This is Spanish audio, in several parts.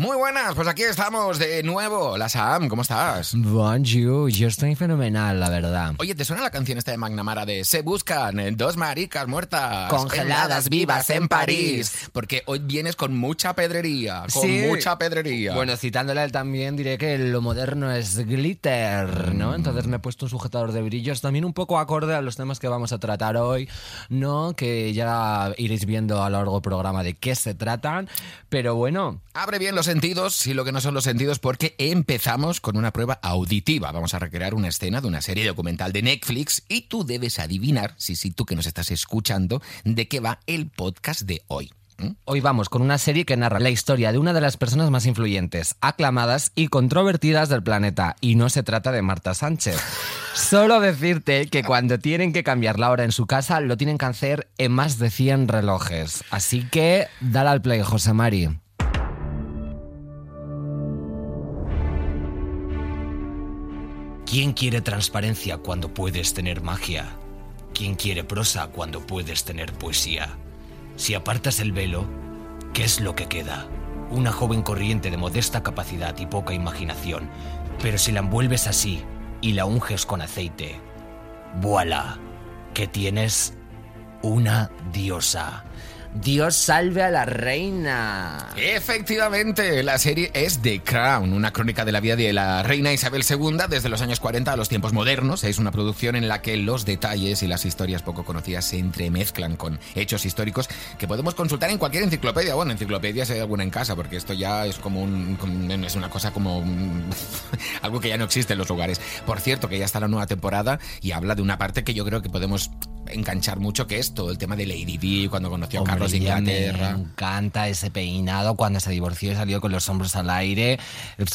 Muy buenas, pues aquí estamos de nuevo. La Sam, ¿cómo estás? Bonjour, yo estoy fenomenal, la verdad. Oye, ¿te suena la canción esta de Magnamara de Se buscan eh, dos maricas muertas Congeladas vivas en París? Porque hoy vienes con mucha pedrería, con Sí. mucha pedrería. Bueno, citándole a él también diré que lo moderno es glitter, ¿no? Entonces me he puesto un sujetador de brillos también un poco acorde a los temas que vamos a tratar hoy, ¿no? Que ya iréis viendo a lo largo del programa de qué se tratan, pero bueno, Abre bien los sentidos y lo que no son los sentidos porque empezamos con una prueba auditiva. Vamos a recrear una escena de una serie documental de Netflix y tú debes adivinar, sí, sí, tú que nos estás escuchando, de qué va el podcast de hoy. ¿Mm? Hoy vamos con una serie que narra la historia de una de las personas más influyentes, aclamadas y controvertidas del planeta. Y no se trata de Marta Sánchez. Solo decirte que cuando tienen que cambiar la hora en su casa, lo tienen que hacer en más de 100 relojes. Así que dale al play, José Mari. ¿Quién quiere transparencia cuando puedes tener magia? ¿Quién quiere prosa cuando puedes tener poesía? Si apartas el velo, ¿qué es lo que queda? Una joven corriente de modesta capacidad y poca imaginación. Pero si la envuelves así y la unges con aceite, ¡voilà! ¿Qué tienes? Una diosa. Dios salve a la reina. Efectivamente, la serie es The Crown, una crónica de la vida de la reina Isabel II desde los años 40 a los tiempos modernos. Es una producción en la que los detalles y las historias poco conocidas se entremezclan con hechos históricos que podemos consultar en cualquier enciclopedia. Bueno, enciclopedia si hay alguna en casa, porque esto ya es como un, es una cosa como algo que ya no existe en los lugares. Por cierto, que ya está la nueva temporada y habla de una parte que yo creo que podemos enganchar mucho, que es todo el tema de Lady Di cuando conoció a Hombre, De Inglaterra. Me encanta ese peinado cuando se divorció y salió con los hombros al aire,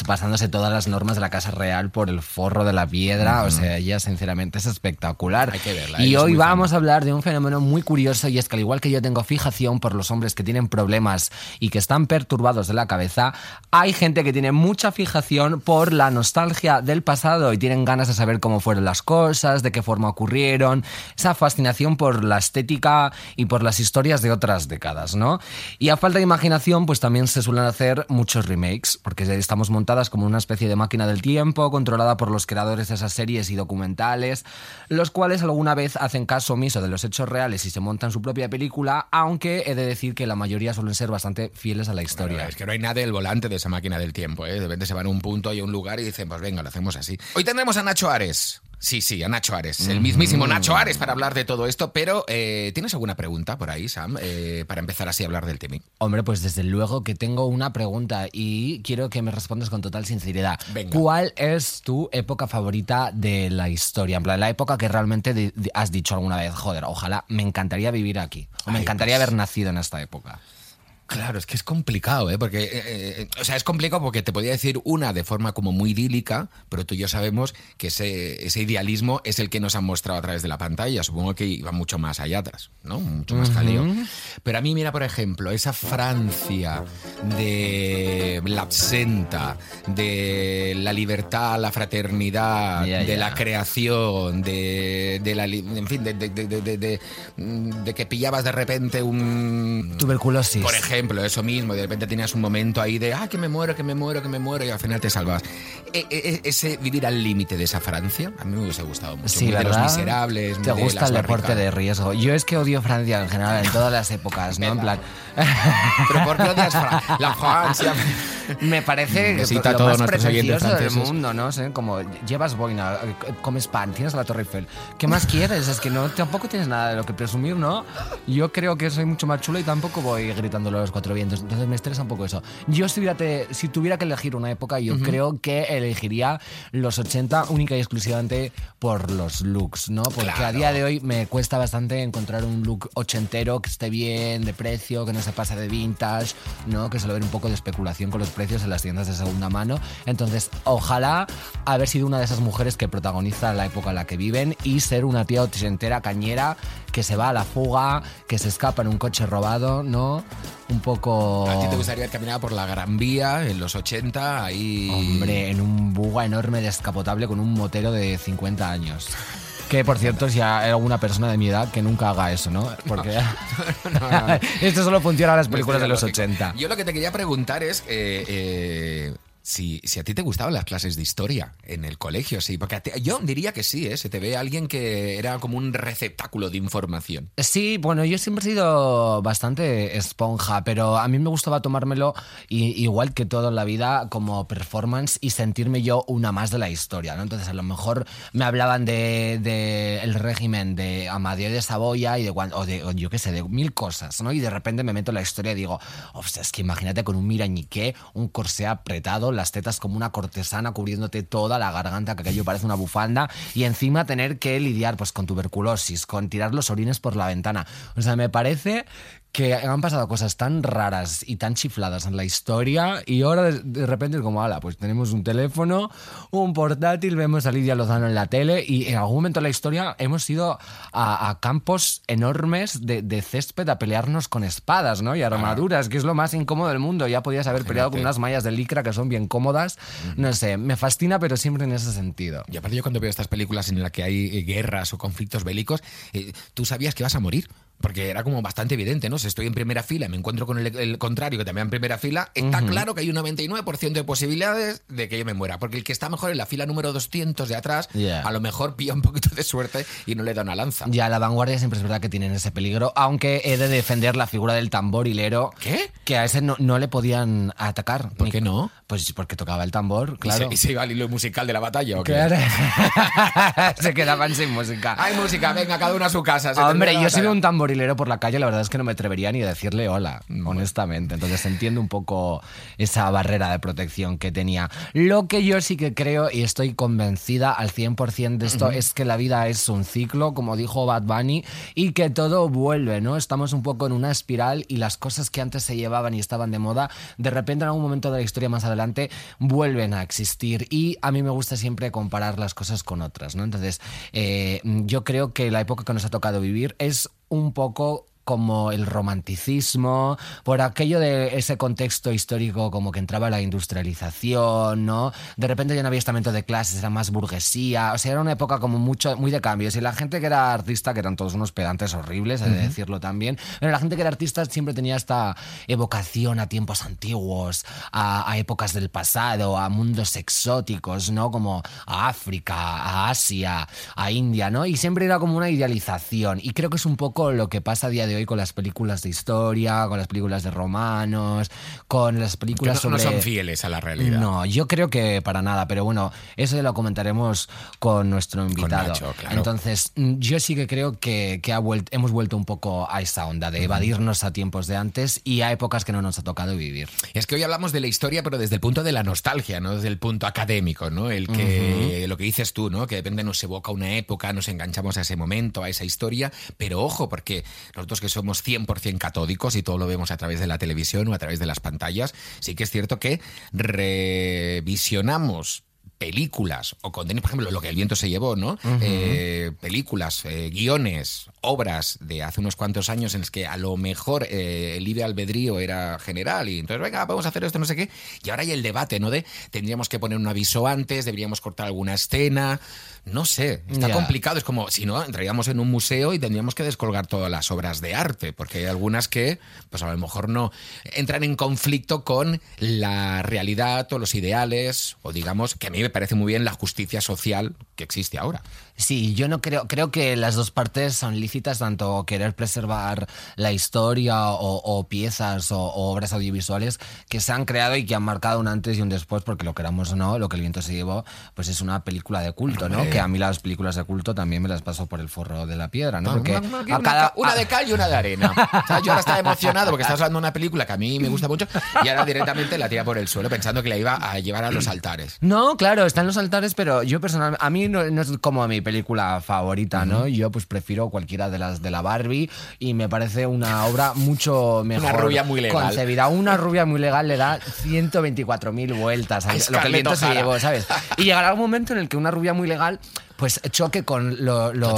pasándose todas las normas de la Casa Real por el forro de la piedra. O sea, ella sinceramente es espectacular. Hay que verla, Y hoy vamos a hablar de un fenómeno muy curioso y es que al igual que yo tengo fijación por los hombres que tienen problemas y que están perturbados de la cabeza, hay gente que tiene mucha fijación por la nostalgia del pasado y tienen ganas de saber cómo fueron las cosas, de qué forma ocurrieron, esa fascinación por la estética y por las historias de otras décadas, ¿no? Y a falta de imaginación, pues también se suelen hacer muchos remakes, porque estamos montadas como una especie de máquina del tiempo, controlada por los creadores de esas series y documentales, los cuales alguna vez hacen caso omiso de los hechos reales y se montan su propia película, aunque he de decir que la mayoría suelen ser bastante fieles a la historia. Bueno, es que no hay nada del volante de esa máquina del tiempo, ¿eh? De repente se van a un punto y a un lugar y dicen, pues venga, lo hacemos así. Hoy tendremos a Nacho Ares. Sí, sí, a Nacho Ares, el mismísimo Nacho Ares para hablar de todo esto, pero eh, ¿tienes alguna pregunta por ahí, Sam, eh, para empezar así a hablar del tema? Hombre, pues desde luego que tengo una pregunta y quiero que me respondas con total sinceridad. Venga. ¿Cuál es tu época favorita de la historia? En plan, la época que realmente has dicho alguna vez, joder, ojalá me encantaría vivir aquí. O me encantaría pues- haber nacido en esta época. Claro, es que es complicado, ¿eh? Porque, eh, eh, o sea, es complicado porque te podía decir una de forma como muy idílica, pero tú y yo sabemos que ese, ese idealismo es el que nos han mostrado a través de la pantalla. Supongo que iba mucho más allá atrás, ¿no? Mucho más jaleo. Pero a mí, mira, por ejemplo, esa Francia de la absenta, de la libertad, la fraternidad, de la creación, de, de la, en fin, de, de- de- de- de- de que pillabas de repente un... Tuberculosis. Por ejemplo, eso mismo, de repente tenías un momento ahí de, ah, que me muero, que me muero, que me muero, y al final te salvas. E- e- ese vivir al límite de esa Francia, a mí me hubiese gustado mucho. Sí, Muy de los miserables, muy Te de gusta las el deporte de riesgo. Yo es que odio Francia en general, en todas las épocas, ¿no? En plan, Pero ¿por qué odias Fra- la Francia? me parece a lo más pretencioso del mundo, ¿no? sé, como llevas boina, comes pan, tienes la Torre Eiffel. ¿Qué más quieres? Es que no, tampoco tienes nada de lo que presumir, ¿no? Yo creo que soy mucho más chulo y tampoco voy gritándolo los cuatro vientos. Entonces me estresa un poco eso. Yo si tuviera, te- si tuviera que elegir una época, yo creo que elegiría los 80 única y exclusivamente por los looks, ¿no? Porque a día de hoy me cuesta bastante encontrar un look ochentero que esté bien, de precio, que no se pase de vintage, ¿no? Que suele haber un poco de especulación con los precios en las tiendas de segunda mano. Entonces, ojalá haber sido una de esas mujeres que protagoniza la época en la que viven y ser una tía ochentera cañera que se va a la fuga, que se escapa en un coche robado, ¿no? Un poco... ¿A ti te gustaría caminar por la Gran Vía en los 80? Ahí... Hombre, en un buga enorme descapotable con un motero de 50 años. Que por cierto, si hay alguna persona de mi edad que nunca haga eso, ¿no? Porque esto solo funciona en las películas de los 80. Yo lo que te quería preguntar es. eh, eh, si, si a ti te gustaban las clases de historia en el colegio, sí, porque yo diría que sí, ¿eh? se te ve alguien que era como un receptáculo de información. Sí, bueno, yo siempre he sido bastante esponja, pero a mí me gustaba tomármelo igual que todo en la vida como performance y sentirme yo una más de la historia, ¿no? Entonces a lo mejor me hablaban de, el régimen de Amadeo de Saboya y de o de o yo qué sé, de mil cosas, ¿no? Y de repente me meto en la historia y digo, ostras, es que imagínate con un mirañiqué, un corsé apretado, las tetas como una cortesana cubriéndote toda la garganta, que aquello parece una bufanda, y encima tener que lidiar pues con tuberculosis, con tirar los orines por la ventana. O sea, me parece que han pasado cosas tan raras y tan chifladas en la historia y ahora de, repente es como, ala, pues tenemos un teléfono, un portátil, vemos a Lidia Lozano en la tele y en algún momento de la historia hemos ido a, a campos enormes de, de césped a pelearnos con espadas, ¿no? Y armaduras, que es lo más incómodo del mundo. Ya podías haber peleado con Imagínate. unas mallas de licra que son bien cómodas. No sé, me fascina, pero siempre en ese sentido. Y aparte yo cuando veo estas películas en las que hay eh, guerras o conflictos bélicos, eh, tú sabías que vas a morir. Porque era como bastante evidente, ¿no? Si estoy en primera fila y me encuentro con el, el contrario que también en primera fila, está claro que hay un 99% de posibilidades de que yo me muera. Porque el que está mejor en la fila número 200 de atrás, Yeah. a lo mejor pilla un poquito de suerte y no le da una lanza. Ya, la vanguardia siempre es verdad que tienen ese peligro, aunque he de defender la figura del tamborilero. ¿Qué? Que a ese no, no le podían atacar. ¿Por qué no? Pues porque tocaba el tambor, ¿Y claro. se, y se iba al hilo musical de la batalla o qué? Claro. se quedaban sin música. Hay música, venga, cada uno a su casa. se Hombre, yo si veo batalla. Un tamborilero por la calle, la verdad es que no me atrevería ni a decirle hola, honestamente. Entonces entiendo un poco esa barrera de protección que tenía. Lo que yo sí que creo y estoy convencida al 100% de esto es que la vida es un ciclo, como dijo Bad Bunny, y que todo vuelve, ¿no? Estamos un poco en una espiral y las cosas que antes se llevaban y estaban de moda, de repente en algún momento de la historia más adelante vuelven a existir. Y a mí me gusta siempre comparar las cosas con otras, ¿no? Entonces, eh, yo creo que la época que nos ha tocado vivir es un poco como el romanticismo, por aquello de ese contexto histórico como que entraba la industrialización, ¿no? De repente ya no había estamento de clases, era más burguesía, o sea, era una época como mucho, muy de cambios. Y la gente que era artista, que eran todos unos pedantes horribles, he de decirlo también, pero la gente que era artista siempre tenía esta evocación a tiempos antiguos, a, a épocas del pasado, a mundos exóticos, ¿no? Como a África, a Asia, a India, ¿no? Y siempre era como una idealización. Y creo que es un poco lo que pasa a día de hoy con las películas de historia, con las películas de romanos, con las Que películas no, no sobre... son fieles a la realidad. No, yo creo que para nada, pero bueno, eso ya lo comentaremos con nuestro invitado. Nacho, claro. Entonces, yo sí que creo que, que ha vuelt- hemos vuelto un poco a esa onda de evadirnos a tiempos de antes y a épocas que no nos ha tocado vivir. Es que hoy hablamos de la historia, pero desde el punto de la nostalgia, no desde el punto académico, ¿no? El que lo que dices tú, ¿no? Que de repente nos evoca una época, nos enganchamos a ese momento, a esa historia, pero ojo, porque nosotros que somos 100% catódicos y todo lo vemos a través de la televisión o a través de las pantallas, sí que es cierto que revisionamos películas o contenidos, por ejemplo, lo que el viento se llevó, ¿no? Eh, películas, eh, guiones, obras de hace unos cuantos años en los que a lo mejor eh, el libre albedrío era general y entonces, venga, vamos a hacer esto, no sé qué. Y ahora hay el debate, ¿no? De tendríamos que poner un aviso antes, deberíamos cortar alguna escena, no sé, está complicado. Es como si no, entraríamos en un museo y tendríamos que descolgar todas las obras de arte, porque hay algunas que, pues a lo mejor no entran en conflicto con la realidad o los ideales, o digamos que a mí me parece muy bien la justicia social que existe ahora. Sí, yo no creo, creo que las dos partes son lícitas, tanto querer preservar la historia o, o piezas o, o obras audiovisuales que se han creado y que han marcado un antes y un después, porque lo queramos o no, lo que el viento se llevó, pues es una película de culto, ¿no? Que a mí las películas de culto también me las paso por el forro de la piedra, ¿no? Porque una, una- a cada- una a- de cal y una de arena. O sea, yo ahora estaba emocionado porque estás hablando de una película que a mí me gusta mucho y ahora directamente la tira por el suelo pensando que la iba a llevar a los altares. No, claro, están los altares, pero yo personalmente, a mí no, no es como mi película favorita, ¿no? Yo pues prefiero cualquiera de las de la Barbie y me parece una obra mucho mejor rubia muy legal. concebida. Una rubia muy legal le da 124.000 vueltas a lo que el viento se llevó, ¿sabes? Y llegará un momento en el que una rubia muy legal pues choque con lo- los,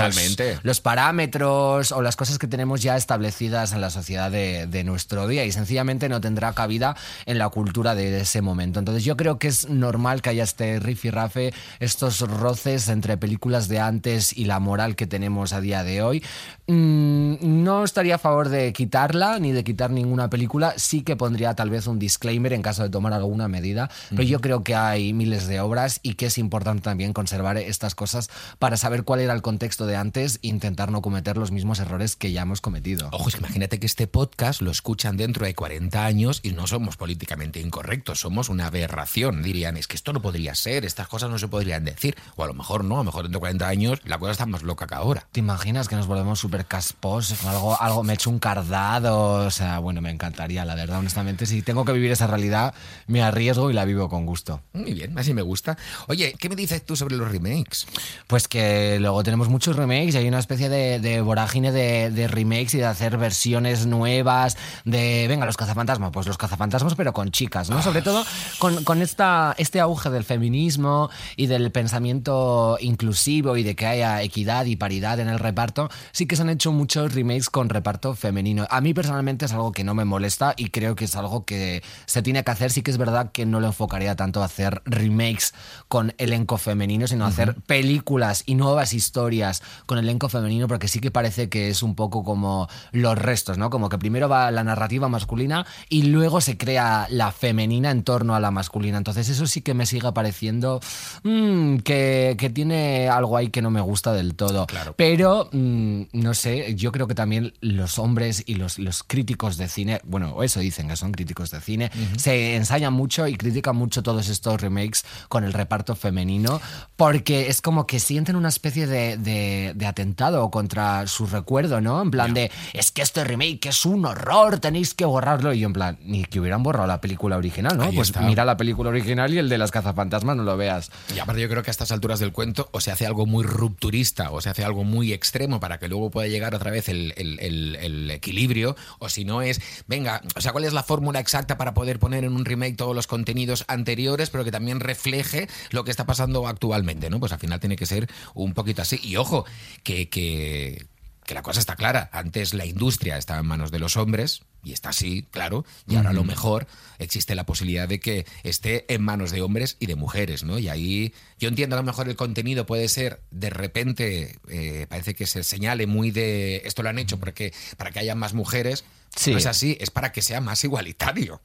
los parámetros o las cosas que tenemos ya establecidas en la sociedad de, de nuestro día y sencillamente no tendrá cabida en la cultura de ese momento. Entonces yo creo que es normal que haya este rifirrafe, estos roces entre películas de antes y la moral que tenemos a día de hoy. Mm, no estaría a favor de quitarla ni de quitar ninguna película. Sí que pondría tal vez un disclaimer en caso de tomar alguna medida, pero yo creo que hay miles de obras y que es importante también conservar estas cosas para saber cuál era el contexto de antes e intentar no cometer los mismos errores que ya hemos cometido. Ojo, es que imagínate que este podcast lo escuchan dentro de 40 años y no somos políticamente incorrectos, somos una aberración. Dirían, es que esto no podría ser, estas cosas no se podrían decir. O a lo mejor no, a lo mejor dentro de 40 años la cosa está más loca que ahora. ¿Te imaginas que nos volvemos súper casposos? Algo, algo, me echo un cardado. O sea, bueno, me encantaría, la verdad, honestamente. Si tengo que vivir esa realidad, me arriesgo y la vivo con gusto. Muy bien, así me gusta. Oye, ¿qué me dices tú sobre los remakes? Pues que luego tenemos muchos remakes y hay una especie de, de vorágine de, de remakes y de hacer versiones nuevas de, venga, los cazafantasmas, pues los cazafantasmas, pero con chicas, ¿no? Sobre todo con, con esta, este auge del feminismo y del pensamiento inclusivo y de que haya equidad y paridad en el reparto, sí que se han hecho muchos remakes con reparto femenino. A mí personalmente es algo que no me molesta y creo que es algo que se tiene que hacer. Sí que es verdad que no lo enfocaría tanto a hacer remakes con elenco femenino, sino a hacer películas y nuevas historias con elenco femenino, porque sí que parece que es un poco como los restos, ¿no? Como que primero va la narrativa masculina y luego se crea la femenina en torno a la masculina. Entonces eso sí que me sigue pareciendo mm, que, que tiene algo ahí que no me gusta del todo. Claro. Pero, mm, no sé, yo creo que también los hombres y los, los críticos de cine, bueno, eso dicen que son críticos de cine, se ensayan mucho y critican mucho todos estos remakes con el reparto femenino, porque es como que sienten una especie de, de- de atentado contra su recuerdo, ¿no? En plan de, es que este remake es un horror, tenéis que borrarlo. Y yo en plan, ni que hubieran borrado la película original, ¿no? Ahí pues está. mira la película original y el de las cazafantasmas no lo veas. Y aparte yo creo que a estas alturas del cuento o se hace algo muy rupturista o se hace algo muy extremo para que luego pueda llegar otra vez el, el- el- el equilibrio o si no es, venga, o sea, ¿cuál es la fórmula exacta para poder poner en un remake todos los contenidos anteriores pero que también refleje lo que está pasando actualmente, ¿no? Pues al final tiene que ser un poquito así. Y ojo, que... que que la cosa está clara. Antes la industria estaba en manos de los hombres, y está así, claro, y ahora a lo mejor existe la posibilidad de que esté en manos de hombres y de mujeres, ¿no? Y ahí yo entiendo a lo mejor el contenido puede ser, de repente, eh, parece que se señale muy de esto lo han hecho porque, para que haya más mujeres. Sí. No es así, es para que sea más igualitario.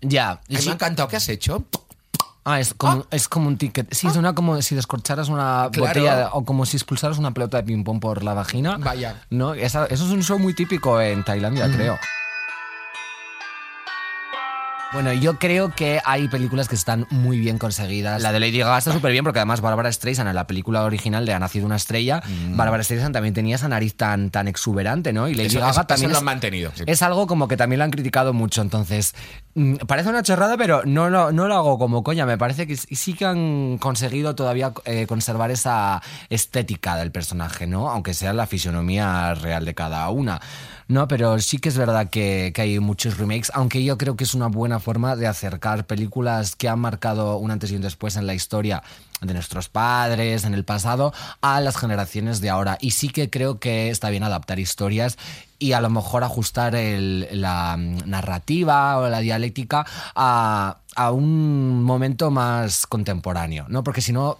Ya. A mí sí- me ha encantado que has hecho. Ah, es como, es como un ticket. Sí, suena como si descorcharas una Claro. botella o como si expulsaras una pelota de ping-pong por la vagina. Vaya. No, Esa- eso es un show muy típico en Tailandia, creo. Bueno, yo creo que hay películas que están muy bien conseguidas. La de Lady Gaga está súper bien porque además Barbara Streisand en la película original de Ha nacido una estrella, Barbara Streisand también tenía esa nariz tan, tan exuberante, ¿no? Y Lady Eso- Gaga eso- eso también lo es- han mantenido, sí. es algo como que también lo han criticado mucho. Entonces, mm, parece una chorrada, pero no lo, no lo hago como coña. Me parece que sí sí que han conseguido todavía eh, conservar esa estética del personaje, ¿no? Aunque sea la fisionomía real de cada una. No, pero sí que es verdad que, que hay muchos remakes, aunque yo creo que es una buena forma de acercar películas que han marcado un antes y un después en la historia de nuestros padres, en el pasado, a las generaciones de ahora. Y sí que creo que está bien adaptar historias y a lo mejor ajustar el- la narrativa o la dialéctica a, a un momento más contemporáneo, ¿no? Porque si no...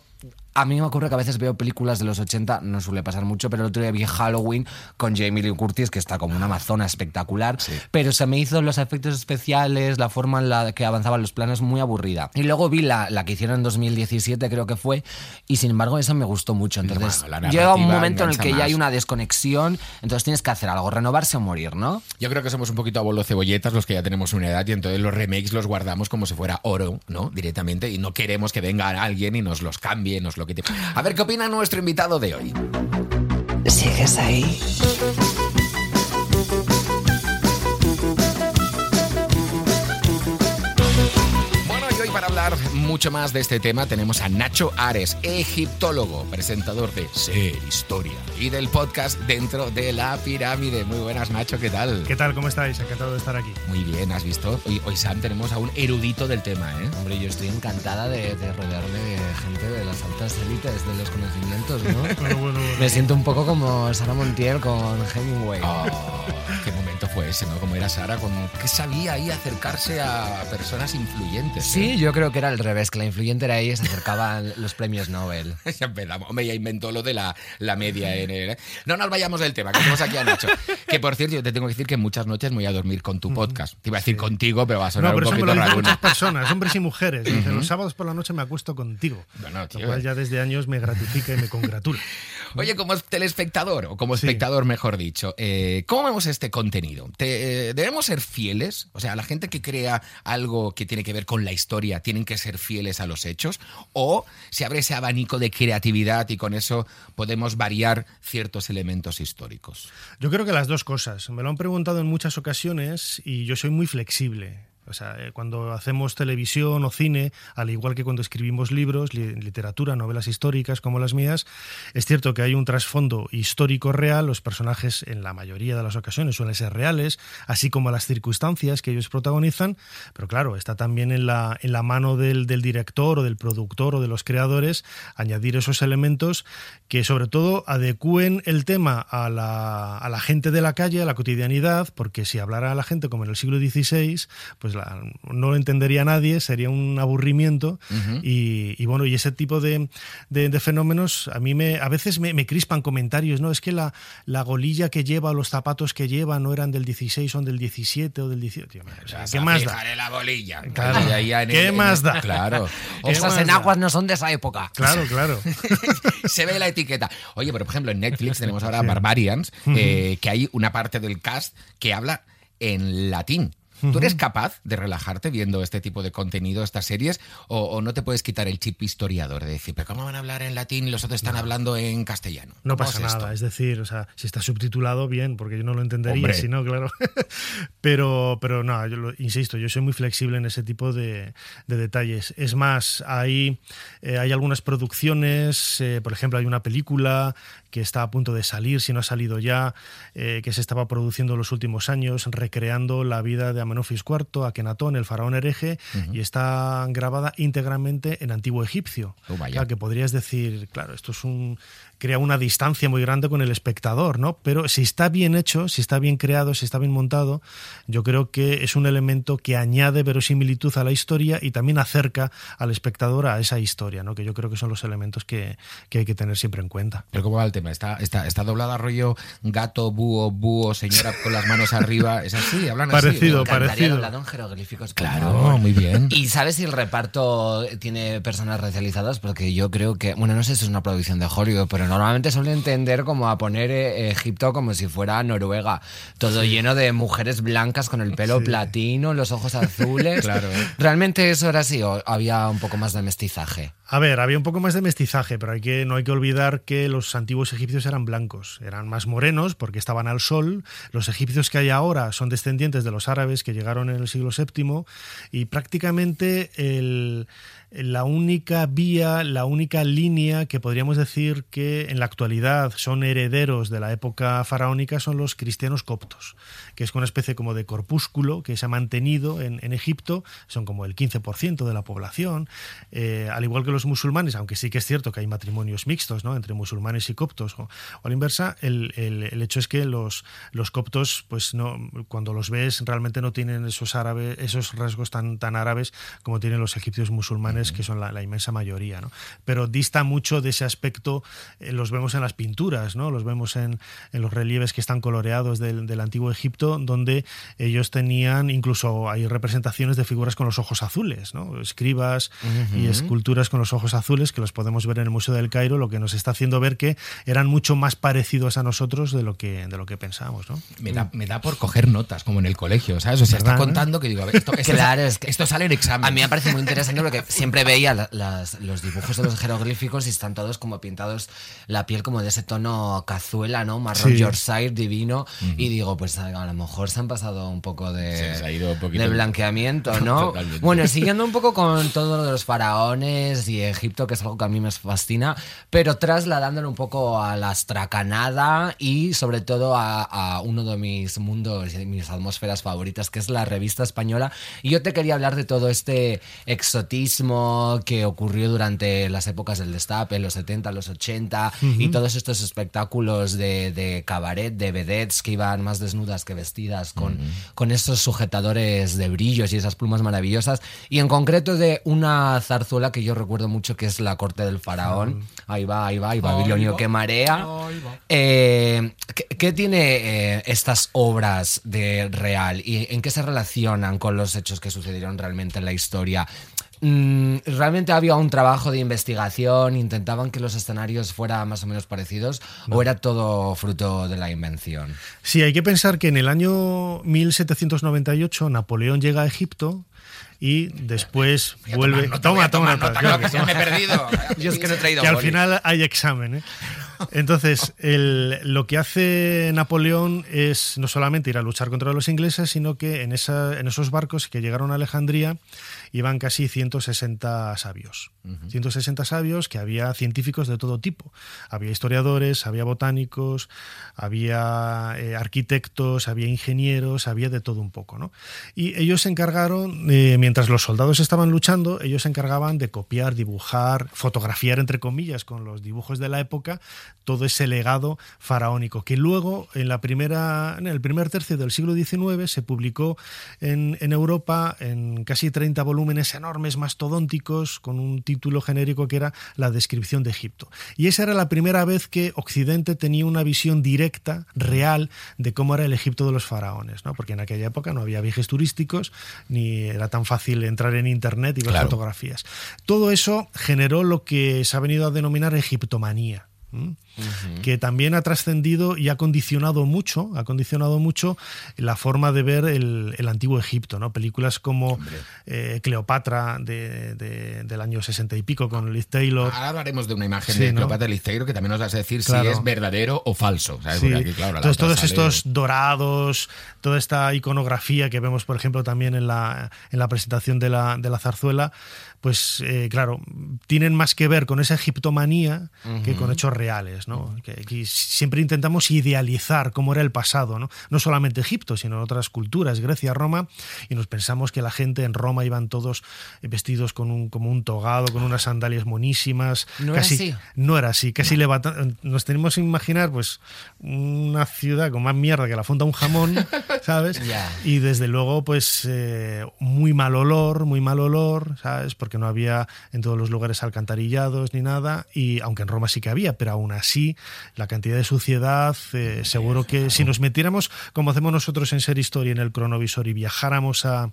A mí me ocurre que a veces veo películas de los 80, no suele pasar mucho, pero el otro día vi Halloween con Jamie Lee Curtis, que está como una amazona espectacular, pero se me hizo los efectos especiales, la forma en la que avanzaban los planos muy aburrida. Y luego vi la, la que hicieron en 2017, creo que fue, y sin embargo esa me gustó mucho. Entonces Bueno, llega un momento en el que ya hay una desconexión, entonces tienes que hacer algo, renovarse o morir, ¿no? Yo creo que somos un poquito abuelo cebolletas los que ya tenemos una edad y entonces los remakes los guardamos como si fuera oro, ¿no? Directamente y no queremos que venga alguien y nos los cambie, nos A ver qué opina nuestro invitado de hoy. ¿Sigues ahí? Hablar mucho más de este tema tenemos a Nacho Ares, egiptólogo, presentador de Ser Historia y del podcast Dentro de la Pirámide. Muy buenas, Nacho, ¿qué tal? ¿Qué tal? ¿Cómo estáis? Encantado de estar aquí. Muy bien, ¿has visto? Hoy, hoy Sam, tenemos a un erudito del tema, ¿eh? Hombre, yo estoy encantada de, de rodearme de gente de las altas élites de los conocimientos, ¿no? Bueno, bueno, bueno. Me siento un poco como Sara Montiel con Hemingway. Oh, qué momento fue ese, ¿no? Como era Sara, con que sabía ahí acercarse a personas influyentes. ¿eh? Sí, yo creo que era al revés, que la influyente era ella y se acercaban los premios Nobel. Ya empezamos. Hombre, ya inventó lo de la, la media en el... ¿eh? No nos vayamos del tema, que tenemos aquí a Nacho. Que por cierto, yo te tengo que decir que muchas noches me voy a dormir con tu podcast. Te iba a decir contigo, pero va a sonar No, pero un poquito raro. muchas personas, hombres y mujeres. Dicen, Los sábados por la noche me acuesto contigo. Bueno. Lo cual ya desde años me gratifica y me congratula. Oye, como telespectador, o como Sí. espectador, mejor dicho, eh, ¿cómo vemos este contenido? Te- eh, ¿Debemos ser fieles? O sea, la gente que crea algo que tiene que ver con la historia, ¿tienen que ser fieles a los hechos? ¿O se abre ese abanico de creatividad y con eso podemos variar ciertos elementos históricos? Yo creo que las dos cosas. Me lo han preguntado en muchas ocasiones y yo soy muy flexible. O sea, eh, cuando hacemos televisión o cine, al igual que cuando escribimos libros, li- literatura, novelas históricas como las mías, es cierto que hay un trasfondo histórico real, los personajes en la mayoría de las ocasiones suelen ser reales, así como las circunstancias que ellos protagonizan, pero claro, está también en la, en la mano del, del director o del productor o de los creadores añadir esos elementos que sobre todo adecúen el tema a la, a la gente de la calle, a la cotidianidad, porque si hablara a la gente como en el siglo XVI, pues la- no lo entendería nadie, sería un aburrimiento y, y bueno, y ese tipo de, de- de fenómenos a mí me, a veces me, me crispan comentarios, ¿no? Es que la, la golilla que lleva, los zapatos que lleva no eran del 16, son del 17 o del 18. Tío, o sea, ¿Qué más da? La bolilla. Claro. En ¿Qué en más da? Claro. ¿Qué Esas más da? enaguas no son de esa época. Claro, claro. se ve la etiqueta. Oye, pero por ejemplo en Netflix tenemos ahora Barbarians, eh, que hay una parte del cast que habla en latín. ¿Tú eres capaz de relajarte viendo este tipo de contenido, estas series, o, o no te puedes quitar el chip historiador de decir, pero ¿cómo van a hablar en latín y los otros están hablando en castellano? No ¿Cómo pasa es esto? nada, es decir, o sea, si está subtitulado, bien, porque yo no lo entendería, si no, claro. pero, pero no, yo lo, insisto, yo soy muy flexible en ese tipo de, de detalles. Es más, hay, eh, hay algunas producciones, eh, por ejemplo, hay una película que está a punto de salir, si no ha salido ya, eh, que se estaba produciendo en los últimos años, recreando la vida de Amenofis IV, Akenatón, el faraón hereje, y está grabada íntegramente en antiguo egipcio. Oh, vaya. Claro, que podrías decir, claro, esto es un crea una distancia muy grande con el espectador, ¿no? Pero si está bien hecho, si está bien creado, si está bien montado, yo creo que es un elemento que añade verosimilitud a la historia y también acerca al espectador a esa historia, ¿no? Que yo creo que son los elementos que, que hay que tener siempre en cuenta. Pero ¿cómo va el tema? ¿Está, está, está doblada rollo gato, búho, búho, señora con las manos arriba? ¿Es así? ¿Hablan Parecido, así? Parecido. doblado en jeroglíficos. Claro, muy bien. ¿Y sabes si el reparto tiene personas racializadas? Porque yo creo que, bueno, no sé si es una producción de Hollywood, pero normalmente suelen tender como a poner eh, Egipto como si fuera Noruega, todo lleno de mujeres blancas con el pelo Sí. platino, los ojos azules. Claro. ¿Realmente eso era así o había un poco más de mestizaje? A ver, había un poco más de mestizaje, pero hay que, no hay que olvidar que los antiguos egipcios eran blancos, eran más morenos porque estaban al sol. Los egipcios que hay ahora son descendientes de los árabes que llegaron en el siglo VII y prácticamente el- la única vía, la única línea que podríamos decir que en la actualidad son herederos de la época faraónica son los cristianos coptos, que es una especie como de corpúsculo que se ha mantenido en, en Egipto, son como el 15% de la población, eh, al igual que los musulmanes, aunque sí que es cierto que hay matrimonios mixtos ¿no? entre musulmanes y coptos, o, o a la inversa, el, el- el hecho es que los, los coptos, pues no, cuando los ves, realmente no tienen esos árabes, esos rasgos tan, tan árabes como tienen los egipcios musulmanes, que son la, la inmensa mayoría. ¿no? Pero dista mucho de ese aspecto, eh, los vemos en las pinturas, ¿no? los vemos en, en los relieves que están coloreados del, del antiguo Egipto, donde ellos tenían, incluso hay representaciones de figuras con los ojos azules, ¿no? escribas y esculturas con los ojos azules que los podemos ver en el Museo del Cairo, lo que nos está haciendo ver que eran mucho más parecidos a nosotros de lo que, de lo que pensamos. ¿no? Me da, me da por coger notas, como en el colegio, ¿sabes? O sea, está contando que digo, a ver, esto, esto, Claro, sa- es que- esto sale en examen. A mí me parece muy interesante porque siempre siempre veía la- las- los dibujos de los jeroglíficos y están todos como pintados la piel como de ese tono cazuela, ¿no? Marrón Sí. Yorkshire divino. Y digo, pues a, a lo mejor se han pasado un poco de, Se les ha ido un poquito de blanqueamiento, ¿no? Totalmente. Bueno, siguiendo un poco con todo lo de los faraones y Egipto, que es algo que a mí me fascina, pero trasladándolo un poco a la astracanada y sobre todo a, a uno de mis mundos y de mis atmósferas favoritas, que es la revista española. Y yo te quería hablar de todo este exotismo que ocurrió durante las épocas del destape, los 70, los 80, y todos estos espectáculos de, de cabaret, de vedettes que iban más desnudas que vestidas, con, con estos sujetadores de brillos y esas plumas maravillosas. Y en concreto de una zarzuela que yo recuerdo mucho, que es La Corte del Faraón. Ahí va, ahí va, y Babilonio que marea. Eh, ¿qué, qué tiene eh, estas obras de real y en qué se relacionan con los hechos que sucedieron realmente en la historia? Mm, ¿Realmente había un trabajo de investigación? ¿Intentaban que los escenarios fueran más o menos parecidos? ¿O era todo fruto de la invención? Sí, hay que pensar que en el año 1798 Napoleón llega a Egipto y después Voy a vuelve. tomar nota, voy toma, toma nota, claro, que me he perdido. Yo es que no he traído que al final hay examen. ¿eh? Entonces, el- lo que hace Napoleón es no solamente ir a luchar contra los ingleses, sino que en, esa- en esos barcos que llegaron a Alejandría iban casi 160 sabios. 160 sabios que había científicos de todo tipo. Había historiadores, había botánicos, había eh, arquitectos, había ingenieros, había de todo un poco. ¿no? Y ellos se encargaron, eh, mientras los soldados estaban luchando, ellos se encargaban de copiar, dibujar, fotografiar, entre comillas, con los dibujos de la época, todo ese legado faraónico, que luego, en, la primera, en el primer tercio del siglo XIX, se publicó en, en Europa en casi 30 volúmenes enormes, mastodónticos, con un título genérico que era La descripción de Egipto. Y esa era la primera vez que Occidente tenía una visión directa, real, de cómo era el Egipto de los faraones, ¿no? porque en aquella época no había viajes turísticos, ni era tan fácil entrar en Internet y ver Claro. fotografías. Todo eso generó lo que se ha venido a denominar egiptomanía. Que también ha trascendido y ha condicionado mucho, ha condicionado mucho la forma de ver el, el antiguo Egipto, ¿no? Películas como eh, Cleopatra de- de- del año sesenta y pico con Liz Taylor. Ahora hablaremos de una imagen Sí, de ¿no? Cleopatra Liceiro que también nos vas a decir Claro. si es verdadero o falso. ¿sabes? Sí. Porque aquí, claro, la Entonces, todos sale- estos dorados, toda esta iconografía que vemos, por ejemplo, también en la, en la presentación de la, de la zarzuela, pues eh, claro, tienen más que ver con esa egiptomanía que con hechos reales, ¿no? Que, que siempre intentamos idealizar cómo era el pasado, ¿no? No solamente Egipto, sino otras culturas, Grecia, Roma, y nos pensamos que la gente en Roma iban todos vestidos con un, como un togado, con unas sandalias monísimas. ¿No era así? no era así, casi levanta- nos tenemos que imaginar pues una ciudad con más mierda que la funda un jamón, ¿sabes? Y desde luego pues eh, muy mal olor, muy mal olor, ¿sabes? Porque no había en todos los lugares alcantarillados ni nada y aunque en Roma sí que había, pero aún así la cantidad de suciedad, eh, seguro que si nos metiéramos como hacemos nosotros en Ser Historia en el cronovisor y viajáramos a,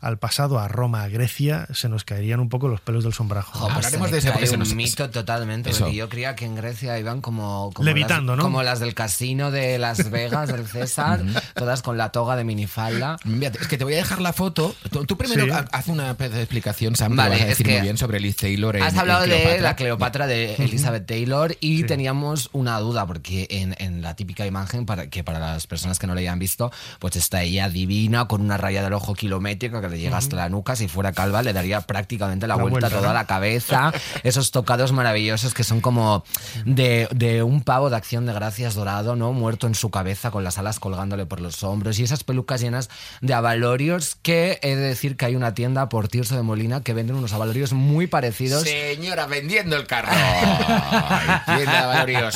al pasado, a Roma, a Grecia, se nos caerían un poco los pelos del sombrajo. Jo, pues Hablaremos de eso, cae porque se un nos- mito totalmente, Eso. porque yo creía que en Grecia iban como, como Levitando, las, ¿no? como las del casino de Las Vegas, del César, todas con la toga de minifalda. Es que te voy a dejar la foto. Tú, tú primero Sí. ha- haz una explicación, Sam, Vale, a decir muy bien sobre Liz Taylor. en- Has en hablado de Cleopatra. la Cleopatra de Elizabeth Taylor y teníamos una duda, porque en, en la típica imagen, para, que para las personas que no la hayan visto, pues está ella divina, con una raya del ojo kilométrica que le llega hasta la nuca. Si fuera calva, le daría prácticamente la, La vuelta, toda ¿no? la cabeza. Esos tocados maravillosos que son como de, de un pavo de acción de gracias dorado, ¿no? Muerto en su cabeza con las alas colgándole por los hombros y esas pelucas llenas de avalorios que he de decir que hay una tienda por Tirso de Molina que venden unos avalorios muy parecidos. Señora, vendiendo el carro. Ay, tienda Valorios.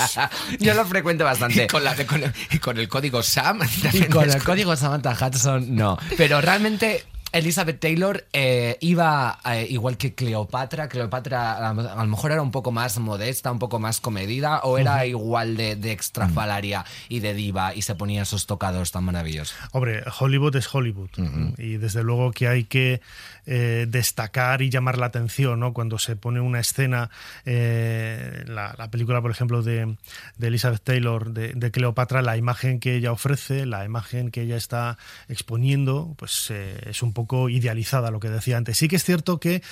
Yo lo frecuento Y bastante. con, la- con el, y con el código SAM. Y con el código Samantha Hudson, no. Pero realmente. Elizabeth Taylor eh, iba eh, igual que Cleopatra. Cleopatra a, lo- a lo mejor era un poco más modesta, un poco más comedida, o era igual de, de extrafalaria y de diva y se ponía esos tocados tan maravillosos. Hombre, Hollywood es Hollywood y desde luego que hay que eh, destacar y llamar la atención ¿no? cuando se pone una escena, eh, la, la película por ejemplo de, de Elizabeth Taylor, de, de Cleopatra, la imagen que ella ofrece, la imagen que ella está exponiendo, pues eh, es un poco idealizada, lo que decía antes. Sí que es cierto que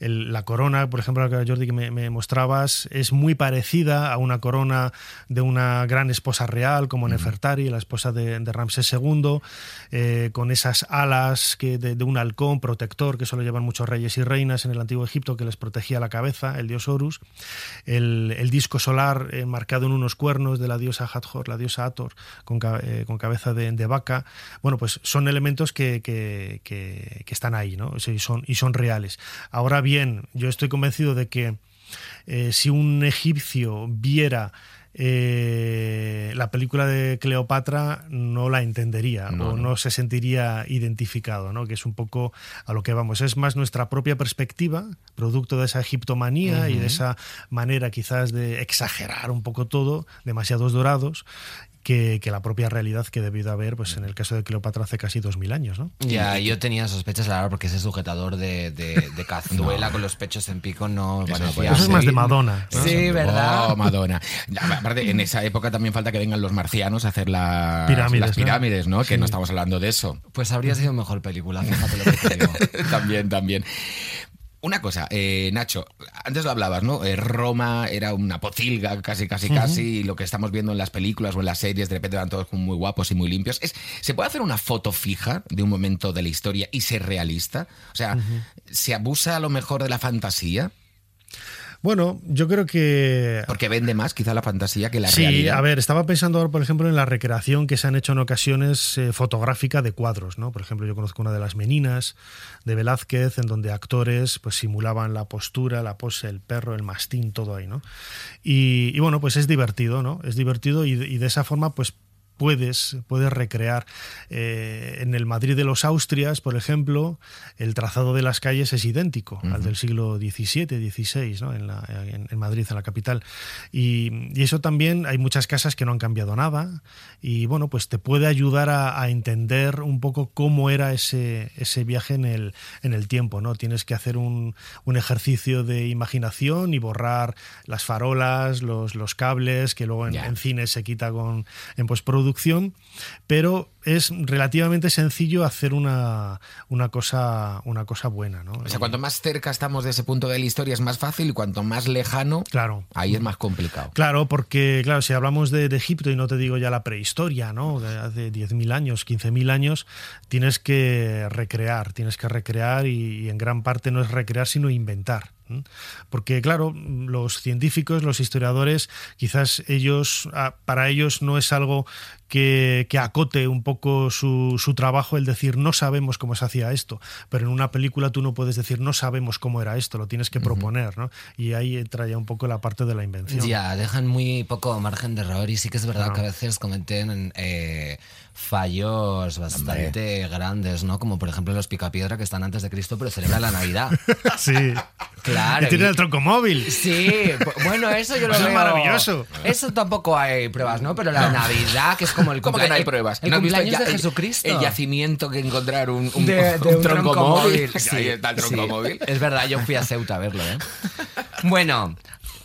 el- la corona, por ejemplo, la que Jordi que me, me mostrabas, es muy parecida a una corona de una gran esposa real como Nefertari, la esposa de, de Ramsés II, con esas alas que de, de un halcón protector que solo llevan muchos reyes y reinas en el antiguo Egipto que les protegía la cabeza, el dios Horus, el, disco solar eh, marcado en unos cuernos de la diosa Hathor, la diosa Hathor, con, eh, con cabeza de, vaca. Bueno, pues son elementos que, que- que- que están ahí, ¿no? Sí, son, y son reales. Ahora bien, yo estoy convencido de que eh, si un egipcio viera eh, la película de Cleopatra no la entendería No, o no. no se sentiría identificado, ¿no? que es un poco a lo que vamos. Es más nuestra propia perspectiva, producto de esa egiptomanía y de esa manera quizás de exagerar un poco todo, demasiados dorados, que, que la propia realidad que debió de haber pues, en el caso de Cleopatra hace casi dos mil años. ¿no? Ya, yo tenía sospechas, la verdad, porque ese sujetador de, de, de cazuela con los pechos en pico no Eso parecía. Eso es más de Madonna. ¿no? Sí, ¿verdad? Oh, Madonna. Ya, Aparte, en esa época también falta que vengan los marcianos a hacer las Pirámides, las ¿no? pirámides, ¿no? Que Sí. no estamos hablando de eso. Pues habría sido mejor película, fíjate lo que te digo. también, también. Una cosa, eh, Nacho, antes lo hablabas, ¿no? Eh, Roma era una pocilga, casi, casi, casi, y lo que estamos viendo en las películas o en las series, de repente eran todos muy guapos y muy limpios. Es, ¿Se puede hacer una foto fija de un momento de la historia y ser realista? O sea, ¿se abusa a lo mejor de la fantasía? Bueno, yo creo que Porque vende más quizá la fantasía que la sí, realidad. a ver, estaba pensando ahora, por ejemplo, en la recreación que se han hecho en ocasiones eh, fotográfica de cuadros, ¿no? Por ejemplo, yo conozco una de las Meninas de Velázquez, en donde actores pues simulaban la postura, la pose, el perro, el mastín, todo ahí, ¿no? Y, y bueno, pues es divertido, ¿no? Es divertido y, y de esa forma, pues puedes, puedes recrear. Eh, en el Madrid de los Austrias, por ejemplo, el trazado de las calles es idéntico al del siglo XVII, XVI, ¿no? en, la- en- en Madrid, en la capital. Y, y eso también, hay muchas casas que no han cambiado nada y bueno, pues te puede ayudar a, a entender un poco cómo era ese, ese viaje en el, en el tiempo. ¿no? Tienes que hacer un, un ejercicio de imaginación y borrar las farolas, los, los cables, que luego en, Ya. en cine se quita con, en postproducción, pero es relativamente sencillo hacer una, una, cosa, una cosa buena. ¿no? O sea, cuanto más cerca estamos de ese punto de la historia es más fácil y cuanto más lejano, Claro. ahí es más complicado. Claro, porque claro, si hablamos de, de Egipto y no te digo ya la prehistoria, ¿no? De hace 10.000 años, 15.000 años, tienes que recrear, tienes que recrear y, y en gran parte no es recrear sino inventar. Porque claro, los científicos, los historiadores, quizás ellos, ah, para ellos no es algo que, que acote un poco su, su trabajo el decir no sabemos cómo se hacía esto, pero en una película tú no puedes decir no sabemos cómo era esto, lo tienes que proponer, ¿no? Y ahí entra ya un poco la parte de la invención. Ya, dejan muy poco margen de error y sí que es verdad que a veces cometen eh, fallos bastante grandes, ¿no? Como por ejemplo los picapiedra que están antes de Cristo pero celebran la Navidad. Sí. Claro. Y tiene y- el tronco móvil. Sí, bu- bueno, eso yo lo Eso es veo. maravilloso. Eso tampoco hay pruebas, ¿no? Pero la Navidad, que es como el ¿Cómo que no hay pruebas? El ¿No cumpleaños de Jesucristo. El yacimiento que encontraron un, de, de un, tronco, móvil. Ahí está el tronco sí. móvil. Es verdad, yo fui a Ceuta a verlo, ¿eh? Bueno,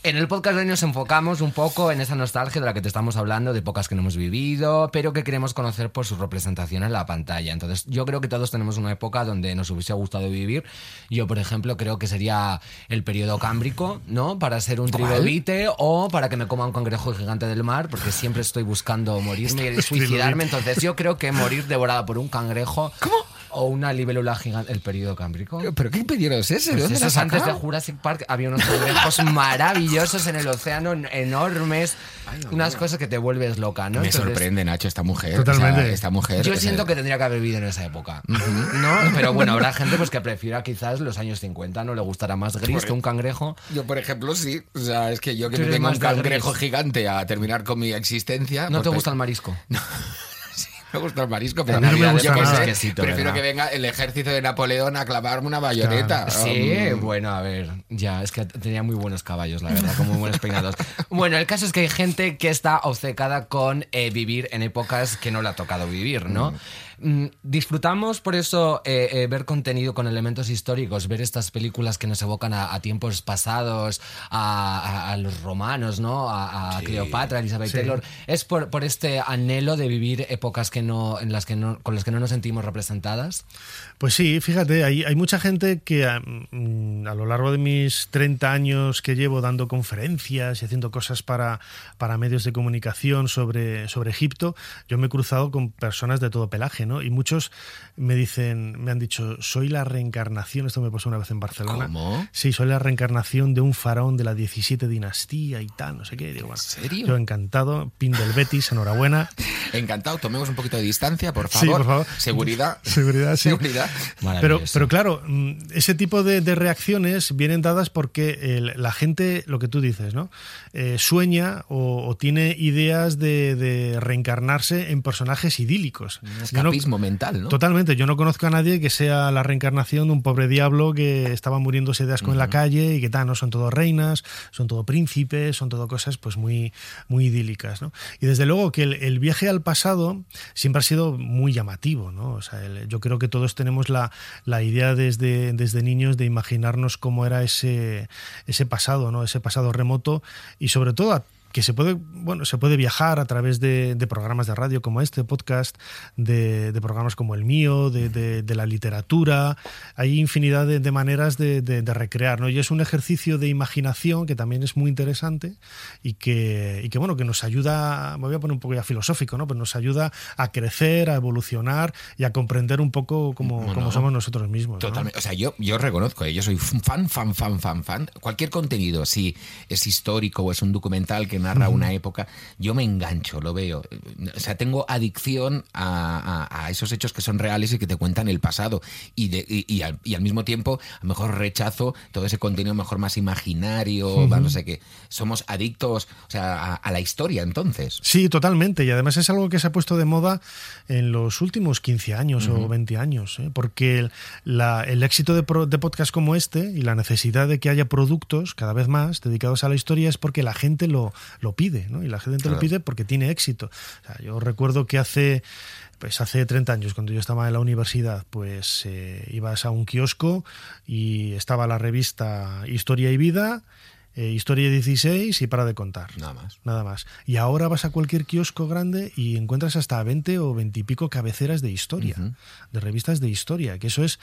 en el podcast de hoy nos enfocamos un poco en esa nostalgia de la que te estamos hablando, de épocas que no hemos vivido, pero que queremos conocer por su representación en la pantalla. Entonces, yo creo que todos tenemos una época donde nos hubiese gustado vivir. Yo, por ejemplo, creo que sería el periodo cámbrico, ¿no? Para ser un trilobite o para que me coma un cangrejo gigante del mar, porque siempre estoy buscando morirme y suicidarme. Entonces, yo creo que morir devorada por un cangrejo. O una libélula gigante. El periodo cámbrico. ¿Pero qué periodo es ese? ¿De Pues eso es antes de? Jurassic Park había unos cangrejos maravillosos en el océano, en- enormes, unas cosas que te vuelves loca, ¿no? Me Entonces, sorprende, Nacho, esta mujer. Totalmente. O sea, esta mujer. Yo o sea, siento que tendría que haber vivido en esa época, ¿no? Pero bueno, habrá gente pues que prefiera quizás los años 50, no le gustará más gris que un cangrejo. Yo, por ejemplo, sí. O sea, es que yo que me venga un cangrejo gris. gigante a terminar con mi existencia. ¿No pues te pre- gusta el marisco? Me gusta el marisco, pero A mí no me gusta sé, prefiero ¿verdad? que venga el ejército de Napoleón a clavarme una bayoneta. Sí, Um, bueno, a ver, ya, es que tenía muy buenos caballos, la verdad, con muy buenos peinados. Bueno, el caso es que hay gente que está obcecada con eh, vivir en épocas que no le ha tocado vivir, ¿no? Mm, disfrutamos por eso eh, eh, ver contenido con elementos históricos, ver estas películas que nos evocan a, a tiempos pasados, a, a- a los romanos, ¿no? A, Sí. Cleopatra, a Elizabeth Sí. Taylor. Es por, por este anhelo de vivir épocas que no, en las que no, con las que no nos sentimos representadas. Pues sí, fíjate, hay, hay mucha gente que a, mm, a lo largo de mis 30 años que llevo dando conferencias y haciendo cosas para, para medios de comunicación sobre, sobre Egipto, yo me he cruzado con personas de todo pelaje, ¿no? Y muchos me dicen, me han dicho, soy la reencarnación, esto me pasó una vez en Barcelona. ¿Cómo? Sí, soy la reencarnación de un faraón de la 17 dinastía y tal, no sé qué. Digo, bueno, serio? Yo encantado, pin del Betis, enhorabuena. Encantado, tomemos un poquito de distancia, por Sí, favor. por favor. Seguridad. Seguridad, sí. Seguridad. Pero, pero claro, mm, ese tipo de, de reacciones vienen dadas porque el- la gente, lo que tú dices, ¿no? Eh, sueña o, o tiene ideas de, de reencarnarse en personajes idílicos. Yo no- escapismo mental, ¿no? Totalmente, yo no conozco a nadie que sea la reencarnación de un pobre diablo que estaba muriéndose de asco en la calle y que tal, no son todo reinas, son todo príncipes, son todo cosas pues muy, muy idílicas, ¿no? Y desde luego que el, el viaje al pasado siempre ha sido muy llamativo, ¿no? O sea, el- yo creo que todos tenemos la, la idea desde, desde niños de imaginarnos cómo era ese, ese pasado, ¿no? Ese pasado remoto y sobre todo a- que se puede, bueno, se puede viajar a través de, de programas de radio como este podcast, de, de programas como el mío, de, de- la literatura. Hay infinidad de, maneras de, recrear, ¿no? Y es un ejercicio de imaginación que también es muy interesante y que, y que bueno, que nos ayuda, me voy a poner un poco ya filosófico, ¿no? Pero nos ayuda a crecer, a evolucionar y a comprender un poco cómo, cómo somos nosotros mismos. ¿no? Totalmente. O sea, yo, yo reconozco, ¿eh? yo soy fan, fan, fan, fan, fan. Cualquier contenido, si es histórico o es un documental que narra una época, yo me engancho, lo veo. O sea, tengo adicción a, a- a esos hechos que son reales y que te cuentan el pasado. Y, de- y, y al, y al mismo tiempo, a lo mejor rechazo todo ese contenido mejor más imaginario, más no sé qué. Somos adictos o sea, a, a la historia, entonces. Sí, totalmente. Y además es algo que se ha puesto de moda en los últimos 15 años o 20 años, ¿eh? porque el, la- el éxito de, pro- de podcasts como este y la necesidad de que haya productos cada vez más dedicados a la historia es porque la gente lo, lo pide, ¿no? Y la gente Claro. lo pide porque tiene éxito. O sea, yo recuerdo que hace... Pues hace 30 años, cuando yo estaba en la universidad, pues eh, ibas a un kiosco y estaba la revista Historia y Vida, eh, Historia 16 y para de contar Nada más. nada más. Y ahora vas a cualquier kiosco grande y encuentras hasta 20 o 20 y pico cabeceras de historia, de revistas de historia, que eso es,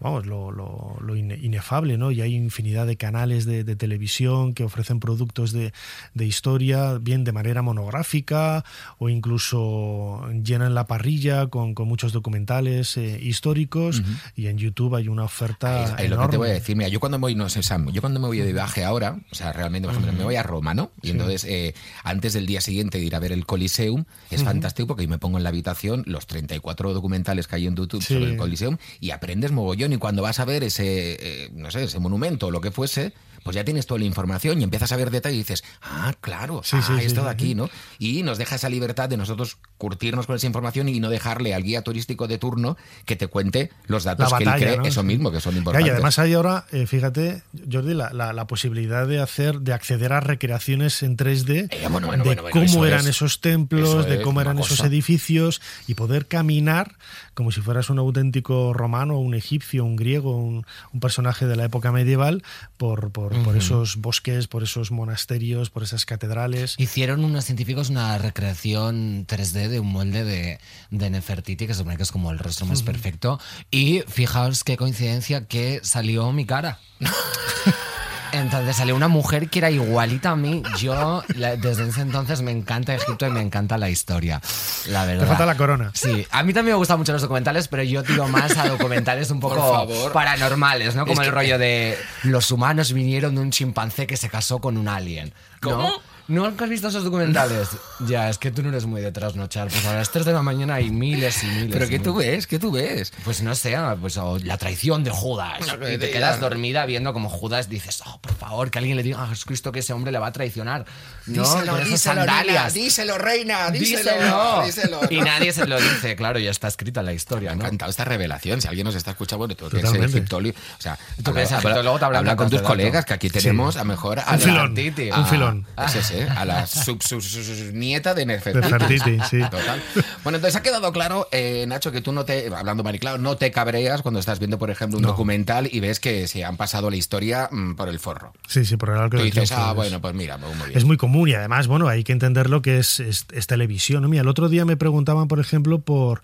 vamos, lo, lo- lo ine- inefable, ¿no? Y hay infinidad de canales de, de televisión que ofrecen productos de, de historia, bien de manera monográfica o incluso llenan la parrilla con, con muchos documentales eh, históricos y en YouTube hay una oferta es lo que enorme. te voy a decir. Mira, yo cuando voy, no sé, Sam, yo cuando me voy de viaje ahora, o sea, realmente, por ejemplo, me voy a Roma, ¿no? Y entonces, eh, antes del día siguiente de ir a ver el Coliseum, es fantástico porque yo me pongo en la habitación los 34 documentales que hay en YouTube Sí. sobre el Coliseum y aprendes mogollón. Y cuando vas a ver ese, eh, no sé, ese monumento o lo que fuese, pues ya tienes toda la información y empiezas a ver detalles y dices, ah, claro, Sí, ah, sí, sí, esto de aquí. ¿no? Y nos deja esa libertad de nosotros curtirnos con esa información y no dejarle al guía turístico de turno que te cuente los datos que él cree, ¿no? eso mismo, que son importantes. y además hay ahora, eh, fíjate, Jordi, la, la- la posibilidad de hacer, de acceder a recreaciones en 3D Eh, bueno, bueno, de bueno, cómo eran es- esos templos, de cómo eran esos cosa. edificios y poder caminar como si fueras un auténtico romano, un egipcio, un griego, un, un personaje de la época medieval por, por, por esos bosques, por esos monasterios, por esas catedrales. Hicieron unos científicos una recreación 3D de un molde de, de Nefertiti, que se supone que es como el rostro más perfecto. Y fijaos qué coincidencia que salió mi cara. Entonces salió una mujer que era igualita a mí. Yo la- desde ese entonces me encanta Egipto y me encanta la historia. La verdad. Te falta la corona. Sí, a mí también me gustan mucho los documentales, pero yo tiro más a documentales un poco paranormales, ¿no? Como Es el que- rollo de los humanos vinieron de un chimpancé que se casó con un alien. ¿no? ¿Cómo? ¿No has visto esos documentales? Ya, es que tú no eres muy de trasnochar. Pues a las 3 de la mañana hay miles y miles. Pero y ¿qué tú ves? ¿Qué tú ves? Pues no sé, pues o la traición de Judas. No, y te quedas dormida viendo como Judas dices, oh, por favor. que alguien le diga a Jesucristo que ese hombre le va a traicionar. No, díselo, con esas díselo, sandalias. díselo, reina, díselo. Díselo. díselo, Y nadie se lo dice, claro, ya está escrita la historia, Me ha ¿no? encantado esta revelación. Si alguien nos está escuchando, bueno, tú que eres o sea, Tú habla, egipto, luego te habla con tus colegas, que aquí tenemos a mejor a Un filón, un filón. es ese, a la sub, sub- sub- sub- nieta de Nefertiti. Sí. Total. Bueno, entonces ha quedado claro, eh, Nacho, que tú no te, hablando Mariclao, no te cabreas cuando estás viendo, por ejemplo, un No. documental y ves que se han pasado la historia mm, por el forro. Sí, sí, por el arco Tú dices, ah, es- bueno, pues mira, muy bien. Es muy común y además, bueno, hay que entender lo que es, es- es televisión. Mira, el otro día me preguntaban, por ejemplo, por,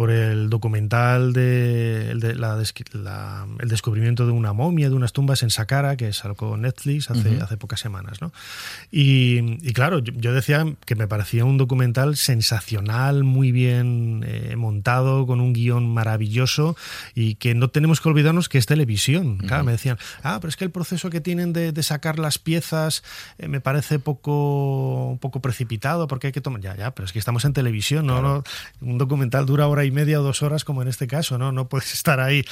por el documental de, el, de la la- el descubrimiento de una momia, de unas tumbas en Saqqara, que sacó Netflix hace, hace pocas semanas. ¿no? Y, y claro, yo, yo decía que me parecía un documental sensacional, muy bien eh, montado, con un guion maravilloso y que no tenemos que olvidarnos que es televisión. Claro, me decían, ah, pero es que el proceso que tienen de, de sacar las piezas eh, me parece poco, un poco precipitado porque hay que tomar. Ya, ya, pero es que estamos en televisión, ¿no? no Un documental dura hora y media o dos horas, como en este caso, ¿no? No puedes estar ahí.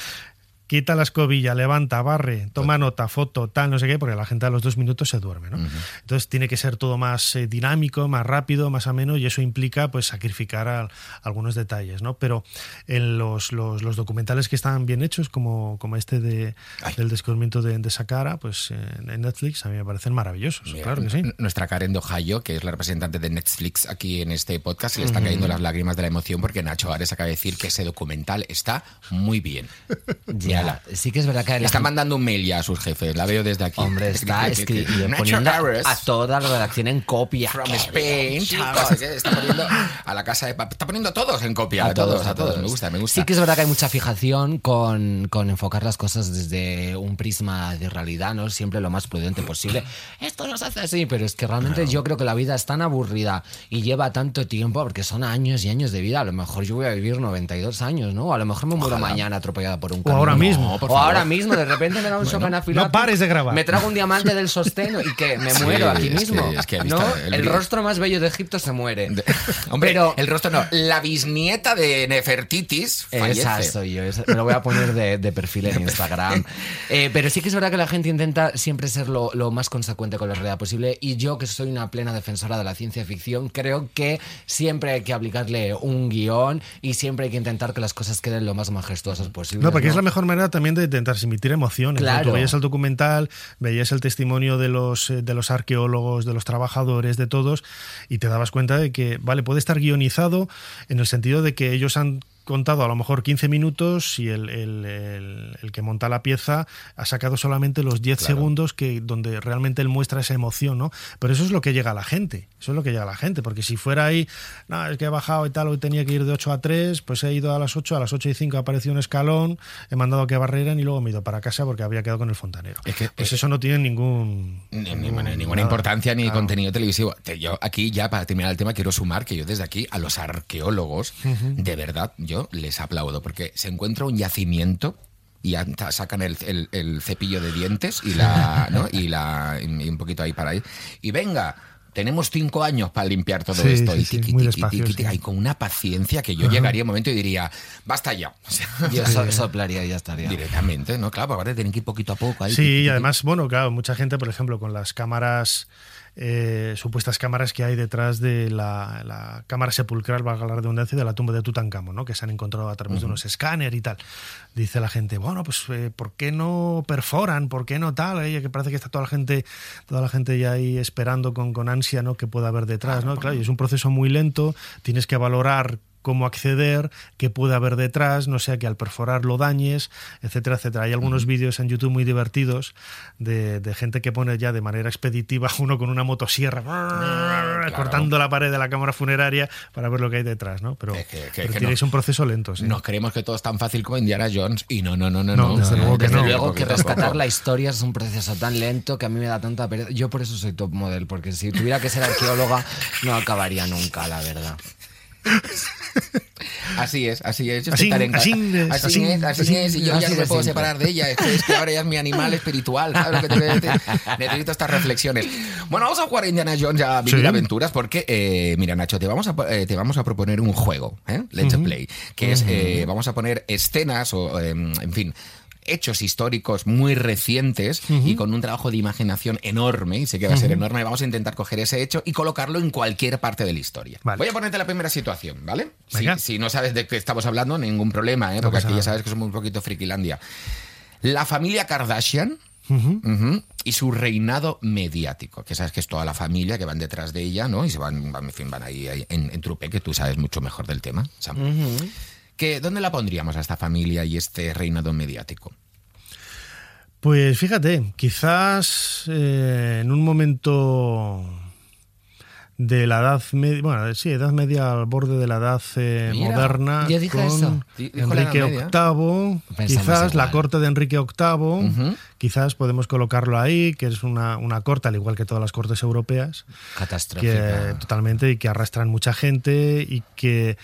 Quita la escobilla, levanta, barre, toma nota, foto, tal, no sé qué, porque la gente a los dos minutos se duerme, ¿no? Entonces tiene que ser todo más eh, dinámico, más rápido, más ameno, y eso implica pues sacrificar al- algunos detalles, ¿no? Pero en los, los, los documentales que están bien hechos, como, como este de, Ay. del descubrimiento de, de Saqqara, pues en, en Netflix a mí me parecen maravillosos, Mira, claro que sí. Nuestra Karen Dohayo, que es la representante de Netflix aquí en este podcast, se le están cayendo las lágrimas de la emoción porque Nacho Ares acaba de decir que ese documental está muy bien. Ya, Sí que es verdad que Le la están gente- mandando un mail ya a sus jefes, la veo desde aquí. Hombre, está Que- que- que- escri- y Nacho poniendo a toda la redacción en copia. From Spain, no qué, está poniendo a la casa de papel, está poniendo a todos en copia, a, todos, a todos, me gusta, me gusta. Sí que es verdad que hay mucha fijación con, con enfocar las cosas desde un prisma de realidad, ¿no? Siempre lo más prudente posible. Esto no se hace así, pero es que realmente yo creo que la vida es tan aburrida y lleva tanto tiempo, porque son años y años de vida. A lo mejor yo voy a vivir 92 años, ¿no? A lo mejor me muero Ojalá. mañana atropellada por un O camión. ahora mismo. O favor. ahora mismo, de repente me da un shock anafiláctico. no pares de grabar. Me trago un diamante del sosteno y que me Sí, muero aquí es que- mismo. es que ¿no? el rostro más bello de Egipto se muere. De- Hombre, Pero- el rostro no, la bisnieta de Nefertitis fallece. Esa soy yo, esa- me lo voy a poner de, de perfil en Instagram. Eh, pero sí que es verdad que la gente intenta siempre ser lo, lo más consecuente con la realidad posible y yo que soy una plena defensora de la ciencia ficción, creo que siempre hay que aplicarle un guion y siempre hay que intentar que las cosas queden lo más majestuosas posible. No, porque es la mejor manera también de intentar transmitir emociones. ¿no? Claro. Tú veías el documental, veías el testimonio de los, eh, de los arqueólogos, de los trabajadores, de todos, y te dabas cuenta de que, vale, puede estar guionizado en el sentido de que ellos han contado a lo mejor 15 minutos y el, el- el- el que monta la pieza ha sacado solamente los 10 segundos que donde realmente él muestra esa emoción, ¿no? Pero eso es lo que llega a la gente, eso es lo que llega a la gente, porque si fuera ahí, no, es que he bajado y tal, hoy tenía que ir de 8 a 3, pues he ido a las 8, a las 8 y 5 apareció un escalón, he mandado a que barreran y luego me he ido para casa porque había quedado con el fontanero. Es que- pues eh, eso no tiene ningún... Ni- ni- ningún- ni- ninguna nada. importancia ni Claro. contenido televisivo. Te- Yo aquí ya para terminar el tema quiero sumar que yo desde aquí a los arqueólogos, de verdad, yo les aplaudo porque se encuentra un yacimiento y sacan el, el- el cepillo de dientes y la ¿no? y la y un poquito ahí para ahí y venga tenemos cinco años para limpiar todo Sí, esto. sí, y sí, tiqui, muy tiqui, despacio, tiqui, sí. tiqui, ahí con una paciencia que yo llegaría un momento y diría basta ya O sea, Yo so- soplaría y ya estaría. directamente no claro ahora tienen que ir poquito a poco ahí, Sí, y además, bueno, claro, mucha gente, por ejemplo, con las cámaras, eh, supuestas cámaras que hay detrás de la, la cámara sepulcral, valga la redundancia, de la tumba de Tutankamón, ¿no? que se han encontrado a través de unos escáneres y tal. Dice la gente, bueno, pues eh, ¿por qué no perforan? ¿Por qué no tal? Eh, que parece que está toda la gente, toda la gente ya ahí esperando con, con ansia, ¿no? Que pueda haber detrás, ¿no? Claro, y es un proceso muy lento, tienes que valorar cómo acceder, qué puede haber detrás, no sea que al perforar lo dañes, etcétera, etcétera. Hay algunos vídeos en YouTube muy divertidos de, de gente que pone ya de manera expeditiva uno con una motosierra cortando la pared de la cámara funeraria para ver lo que hay detrás, ¿no? Pero, Es que- que- pero que tienes no. un proceso lento, sí. Nos creemos que todo es tan fácil como Indiana Jones y no, no, no, no. No, desde luego que Desde no. luego que rescatar la historia es un proceso tan lento que a mí me da tanta pereza. Yo por eso soy top model, porque si tuviera que ser arqueóloga no acabaría nunca, la verdad. Así es, así es. Yo Así- es, así así- es, así así- es, y yo ya no me puedo separar de ella. Es que, es que ahora ya es mi animal espiritual. ¿sabes lo que te quiero decir? Necesito estas reflexiones. Bueno, vamos a jugar a Indiana Jones a vivir Sí. aventuras porque, eh, mira, Nacho, te vamos a, eh, te vamos a proponer un juego, ¿eh? Let's Play, que es, eh, vamos a poner escenas o, eh, en fin, hechos históricos muy recientes y con un trabajo de imaginación enorme, y sé que va a ser enorme, vamos a intentar coger ese hecho y colocarlo en cualquier parte de la historia. Vale. Voy a ponerte la primera situación, ¿vale? Si, no sabes de qué estamos hablando, ningún problema, ¿eh? porque aquí ya sabes que somos un poquito frikilandia. La familia Kardashian. Y su reinado mediático, que sabes que es toda la familia que van detrás de ella, ¿no? Y se van, van, en fin, van ahí, ahí en, en trupe, que tú sabes mucho mejor del tema, Sam. ¿Dónde la pondríamos a esta familia y este reinado mediático? Pues fíjate, quizás eh, en un momento de la edad media, bueno, sí, edad media al borde de la edad eh, Mira, moderna, yo dije con eso. Di- dijo la Enrique. VIII, Pensamos quizás la corte de Enrique VIII, quizás podemos colocarlo ahí, que es una, una corte, al igual que todas las cortes europeas, que Catastrófica. totalmente y que arrastran mucha gente y que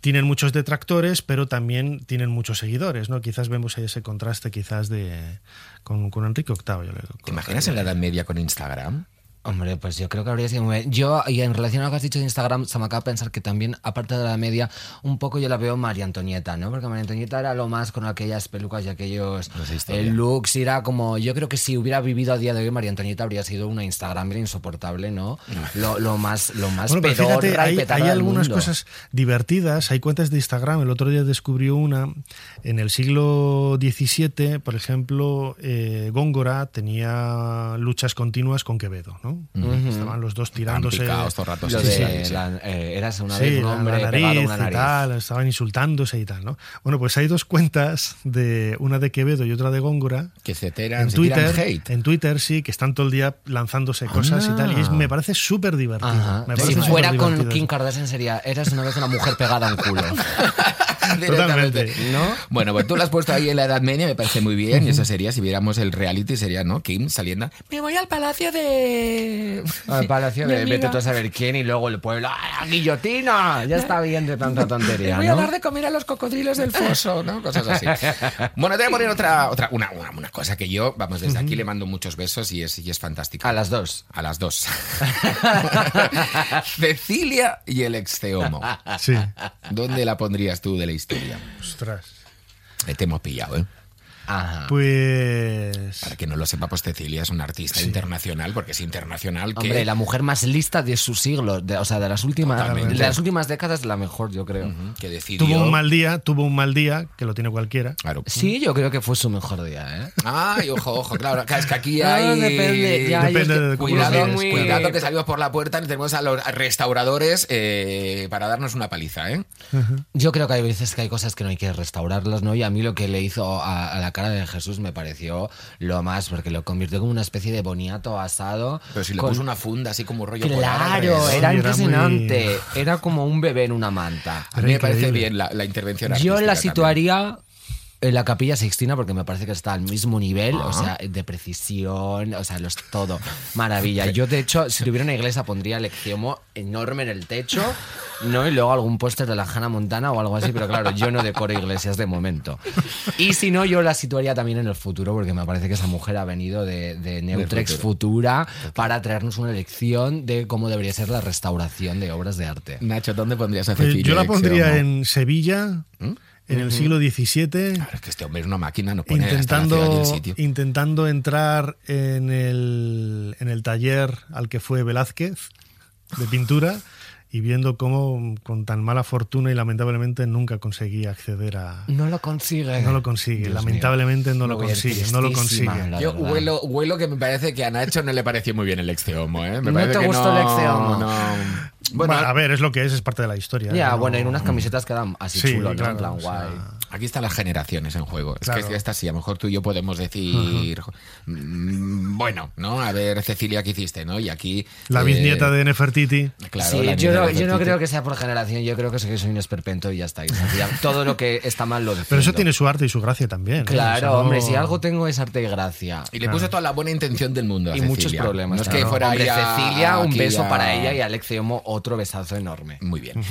tienen muchos detractores, pero también tienen muchos seguidores, ¿no? Quizás vemos ahí ese contraste quizás de con, con Enrique VIII. Yo le ¿Te imaginas en la Edad Media con Instagram? Hombre, pues yo creo que habría sido muy bien. Yo, y en relación a lo que has dicho de Instagram, se me acaba de pensar que también, aparte de la media, un poco yo la veo María Antonieta, ¿no? Porque María Antonieta era lo más con aquellas pelucas y aquellos Pues eh, looks, y era como, yo creo que si hubiera vivido a día de hoy, María Antonieta habría sido una Instagram insoportable, ¿no? Lo, lo más, lo más Bueno, pedorra fíjate, y hay, petarda hay del algunas mundo. cosas divertidas, hay cuentas de Instagram. El otro día descubrió una. En el siglo XVII, por ejemplo, eh, Góngora tenía luchas continuas con Quevedo, ¿no? Estaban los dos tirándose. picados todo el rato, sí, de sí, sí, sí. la- eh, eras una Sí, vez un hombre la pegado a nariz una nariz. y tal, estaban insultándose y tal, ¿no? Bueno, pues hay dos cuentas, de una de Quevedo y otra de Góngora, Que se tiran, en se tiran Twitter, hate. en Twitter sí, que están todo el día lanzándose cosas y tal, y es- me parece súper divertido. Si fuera con Kim. Kardashian sería, eras una vez una mujer pegada a un culo. Totalmente. ¿No? Bueno, pues tú lo has puesto ahí en la Edad Media, me parece muy bien. Y eso sería, si viéramos el reality, sería, ¿no? Kim saliendo. Me voy al palacio de. Al palacio de vete tú a saber quién y luego el pueblo ¡ah, guillotina! Ya está bien de tanta tontería, voy a dar de comer a los cocodrilos del foso, ¿no? Cosas así. Bueno, te voy a poner otra, otra una, una, una cosa que yo, vamos, desde aquí le mando muchos besos y es, y es fantástico. A las dos. A las dos. Cecilia y el exceomo. Sí, ¿Dónde la pondrías tú de la historia? ostras. Eh, Te hemos pillado, ¿eh? Ajá. Pues. Para que no lo sepa, pues Cecilia es una artista internacional, porque es internacional que... Hombre, la mujer más lista de su siglo, de- o sea, de las últimas Totalmente. de las últimas décadas, la mejor, yo creo. Que decidió... Tuvo un mal día, tuvo un mal día, que lo tiene cualquiera. Claro. Sí, yo creo que fue su mejor día, ¿eh? Ay, ojo, ojo, claro. Es que aquí hay... depende, ya, Depende es que- de Cuidado, muy- cuidado que salimos por la puerta y tenemos a los restauradores eh, para darnos una paliza, ¿eh? Yo creo que hay veces que hay cosas que no hay que restaurarlas, ¿no? Y a mí lo que le hizo a, a la cara de Jesús me pareció lo más, porque lo convirtió como una especie de boniato asado. Pero si le con- puso una funda así como rollo polar Claro, alrededor. era era impresionante. Era como un bebé en una manta. A mí me parece bien la, la intervención Yo la situaría la capilla Sixtina porque me parece que está al mismo nivel, o Ah. sea, de precisión, o sea, los, todo. Maravilla. Yo, de hecho, si tuviera una iglesia, pondría el exiomo enorme en el techo, ¿no? Y luego algún póster de la Hannah Montana o algo así, pero claro, yo no decoro iglesias de momento. Y si no, yo la situaría también en el futuro porque me parece que esa mujer ha venido de, de Neutrex Futura para traernos una lección de cómo debería ser la restauración de obras de arte. Nacho, ¿dónde pondrías a Pues Cecilia? yo la pondría en Sevilla, en el siglo XVII, Claro, es que este hombre es una máquina, no pone intentando, sitio. intentando entrar en el, en el taller al que fue Velázquez de pintura y viendo cómo con tan mala fortuna y lamentablemente nunca conseguía acceder a... No lo consigue. No lo consigue, Dios lamentablemente no Me lo consigue, no lo consigue. Yo huelo, huelo que me parece que a Nacho no le pareció muy bien el exeomo, ¿eh? Me ¿No parece te que gustó no- el exeomo? no. Bueno, Bueno, a ver, es lo que es, es parte de la historia. Ya, ¿no? bueno, en unas camisetas quedan así Sí, chulo, ¿no? claro, en plan o sea, guay. Aquí están las generaciones en juego. Es Claro. que esta sí, a lo mejor tú y yo podemos decir, mm, bueno, ¿no? A ver, Cecilia, ¿qué hiciste, no? Y aquí... La eh, bisnieta de Nefertiti. Claro, sí, yo, no, yo no creo que sea por generación, yo creo que soy, soy un esperpento y ya está. y ya todo lo que está mal lo defiendo. Pero eso tiene su arte y su gracia también. ¿eh? Claro, O sea, no- hombre, si algo tengo es arte y gracia. Y le puso toda la buena intención del mundo a Y Cecilia. muchos problemas. No es que claro. fuera Hombre, ahí a- Cecilia, un beso a- para ella y Alexio Mo, otro besazo enorme. Muy bien.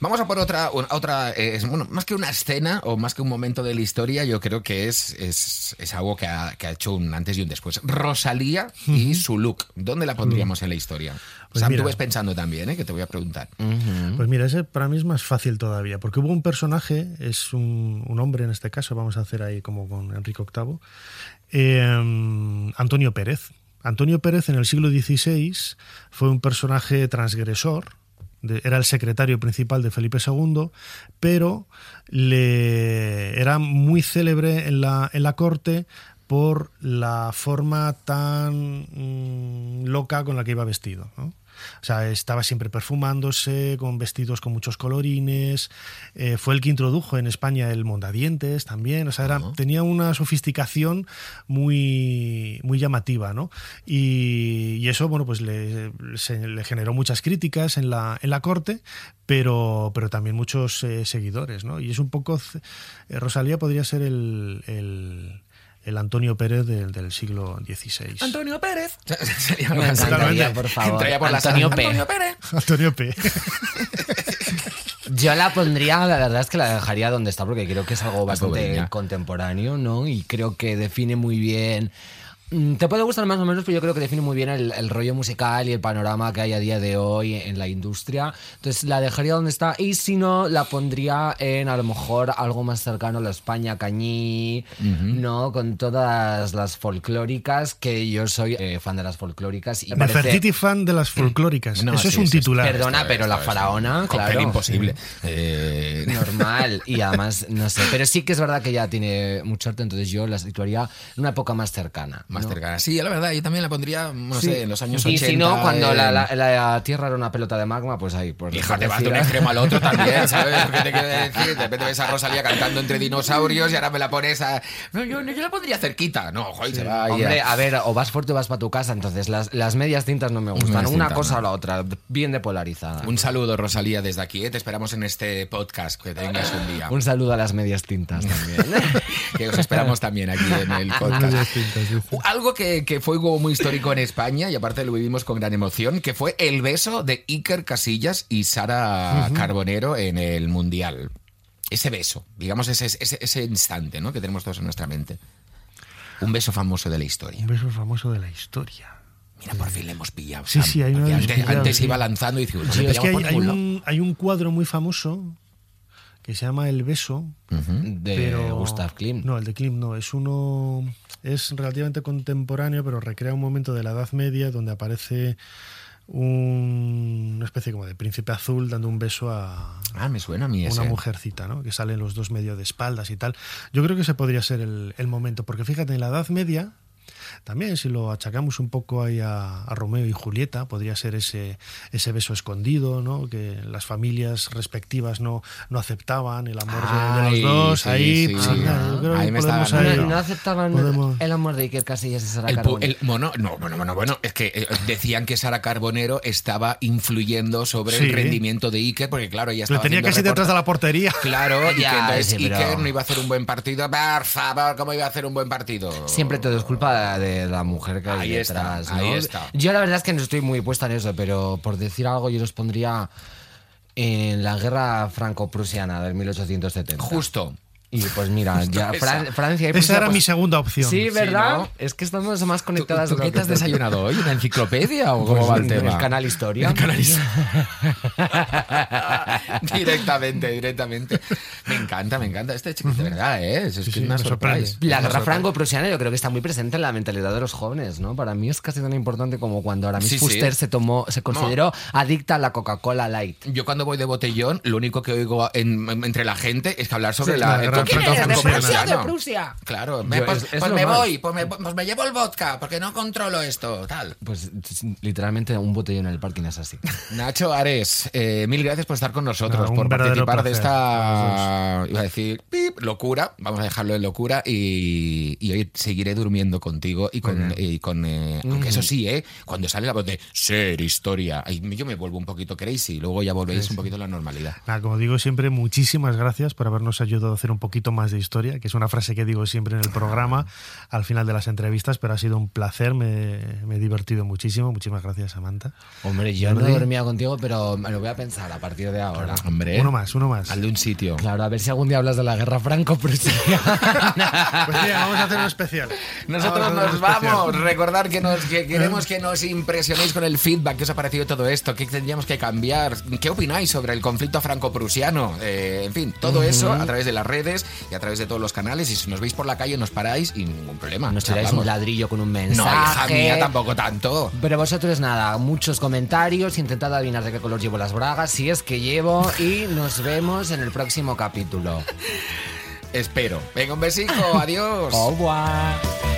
Vamos a por otra, otra eh, bueno, más que una escena o más que un momento de la historia, yo creo que es, es, es algo que ha, que ha hecho un antes y un después. Rosalía y su look. ¿Dónde la pondríamos en la historia? Pues Sam, mira. tú ves pensando también, ¿eh? que te voy a preguntar. Pues mira, ese para mí es más fácil todavía, porque hubo un personaje, es un, un hombre en este caso, vamos a hacer ahí como con Enrique VIII, eh, Antonio Pérez. Antonio Pérez en el siglo XVI fue un personaje transgresor, era el secretario principal de Felipe II, pero le, era muy célebre en la, en la corte por la forma tan mm, loca con la que iba vestido. O sea, estaba siempre perfumándose, con vestidos con muchos colorines. eh, fue el que introdujo en España el mondadientes también. O sea, era, tenía una sofisticación muy, muy llamativa, ¿no? Y, y eso, bueno, pues le, se- le generó muchas críticas en la, en la corte, pero, pero también muchos eh, seguidores, ¿no? Y es un poco. eh, Rosalía podría ser el. el el Antonio Pérez del, del siglo XVI. Antonio Pérez. Sería encantaría, por favor. Por Antonio. P. Antonio Pérez. Antonio P. Yo la pondría, la verdad es que la dejaría donde está, porque creo que es algo bastante contemporáneo, ¿no? Y creo que define muy bien. Mm, Te puede gustar más o menos, pero yo creo que define muy bien el, el rollo musical y el panorama que hay a día de hoy en la industria. Entonces la dejaría donde está. Y si no, la pondría en a lo mejor algo más cercano a la España cañí, ¿no? Con todas las folclóricas, que yo soy eh, fan de las folclóricas. Y parece- fan de las folclóricas. No, Eso sí, es un sí, titular. Perdona, pero la faraona, claro. imposible. Eh, Normal, y además, no sé, pero sí que es verdad que ya tiene mucho arte, entonces yo la situaría en una época más cercana. Más ¿no? cercana. Sí, la verdad, yo también la pondría, no Sí. sé, en los años y 80. si no, cuando la, en- la- la Tierra era una pelota de magma, pues ahí, pues Hija, te vas de un extremo al otro también, ¿sabes? ¿Qué te quiero decir? De repente ves a Rosalía cantando entre dinosaurios y ahora me la pones a... No, yo, yo la pondría cerquita. No, joder, se va ahí Hombre, a- a ver, o vas fuerte o vas para tu casa, entonces las, las medias tintas no me gustan. Medias Una tintas, cosa no. o la otra, bien depolarizada. Un saludo, Rosalía, desde aquí. ¿eh? Te esperamos en este podcast. Que tengas un día. Un saludo a las medias tintas también. que os esperamos también aquí en el podcast. Algo que, que fue muy histórico en España y aparte lo vivimos con gran emoción, que fue el beso de Iker Casillas y Sara Carbonero en el Mundial. Ese beso, digamos ese, ese, ese instante ¿no? que tenemos todos en nuestra mente. Un beso famoso de la historia. Un beso famoso de la historia. Mira, por fin le hemos pillado. Sí, Sam, sí, lo hemos antes, pillado, antes sí. iba lanzando y decía, "Uy, Sí, le es que hay, hay ningún lado". un, hay un cuadro muy famoso que se llama El beso. De pero Gustav Klimt. No, el de Klimt no. Es uno. Es relativamente contemporáneo, pero recrea un momento de la Edad Media donde aparece un- una especie como de príncipe azul dando un beso a, Ah, me suena a mí a ese. una mujercita, ¿no? Que salen los dos medio de espaldas y tal. Yo creo que ese podría ser el, el momento, porque fíjate, en la Edad Media, también si lo achacamos un poco ahí a, a Romeo y Julieta, podría ser ese, ese beso escondido, ¿no? Que las familias respectivas no, no aceptaban el amor de- los dos. sí, ahí, sí, pues, sí. mira, yo creo que Ahí me podemos estaban- ahí- No, no aceptaban podemos- el amor de Iker Casillas y Sara El, Carbonero. el- bueno, no, bueno, bueno, bueno, es que eh, decían que Sara Carbonero estaba influyendo sobre el rendimiento de Iker, porque claro, ella Lo estaba tenía haciendo casi detrás de la portería. Claro, y Ya, que entonces sí, pero- Iker no iba a hacer un buen partido. Por favor, ¿cómo iba a hacer un buen partido? Siempre todo es culpa de la mujer que hay Ahí está, detrás. ¿no? ahí está. Yo la verdad es que no estoy muy puesta en eso, pero por decir algo yo los pondría en la guerra franco-prusiana del 1870. Justo. Y pues mira, ya esa. Fran- Francia y Esa era pues- mi segunda opción. Sí, ¿verdad? ¿no? Es que estamos más ¿Tú, conectadas. tú qué te has desayunado hoy? ¿Una enciclopedia o cómo Pues va el tema? el canal Historia. El canal directamente, directamente. Me encanta, me encanta. Este chico, de verdad, ¿eh? Es, es que sí, es una sorpresa. La guerra franco-prusiana yo creo que está muy presente en la mentalidad de los jóvenes, ¿no? Para mí es casi tan importante como cuando Aramis. Fuster se tomó, se consideró adicta a la Coca-Cola Light. Yo cuando voy de botellón, lo único que oigo en- entre la gente es que hablar sobre Sí, la... la el gran conflicto franco-prusiana. franco-prusiano. Prusia! Claro, me- Yo- pues, es- es pues me voy, pues me, pues me llevo el vodka, porque no controlo esto, tal. Pues literalmente un botellón en el parking es así. Nacho Ares, eh, mil gracias por estar con nosotros, un por participar de esta, iba a decir, pip, locura, vamos a dejarlo en locura y, y hoy seguiré durmiendo contigo y con, y con eh, aunque eso sí, eh, cuando sale la voz de ser historia, ahí yo me vuelvo un poquito crazy, luego ya volvéis un poquito a la normalidad. Nada, como digo siempre, muchísimas gracias por habernos ayudado a hacer un poco poquito más de historia, que es una frase que digo siempre en el programa al final de las entrevistas, pero ha sido un placer, me, me he divertido muchísimo. Muchísimas gracias, Samantha. Hombre, yo no Jordi. dormía contigo, pero me lo voy a pensar a partir de ahora. Hombre, Uno más, uno más. al de un sitio. Claro, a ver si algún día hablas de la guerra franco-prusiana. Pues mira, vamos a hacer un especial. Nosotros Vamos nos un especial. vamos. Recordar que, nos, que queremos que nos impresionéis con el feedback. ¿Qué os ha parecido todo esto? ¿Qué tendríamos que cambiar? ¿Qué opináis sobre el conflicto franco-prusiano? Eh, en fin, todo eso a través de las redes y a través de todos los canales. Y si nos veis por la calle, nos paráis y ningún problema. Nos tiráis un ladrillo con un No, mensaje. hija mía, tampoco tanto. Pero vosotros nada, muchos comentarios, intentad adivinar de qué color llevo las bragas, si es que llevo, y nos vemos en el próximo capítulo. Espero. Venga, un besico. Adiós. Au revoir.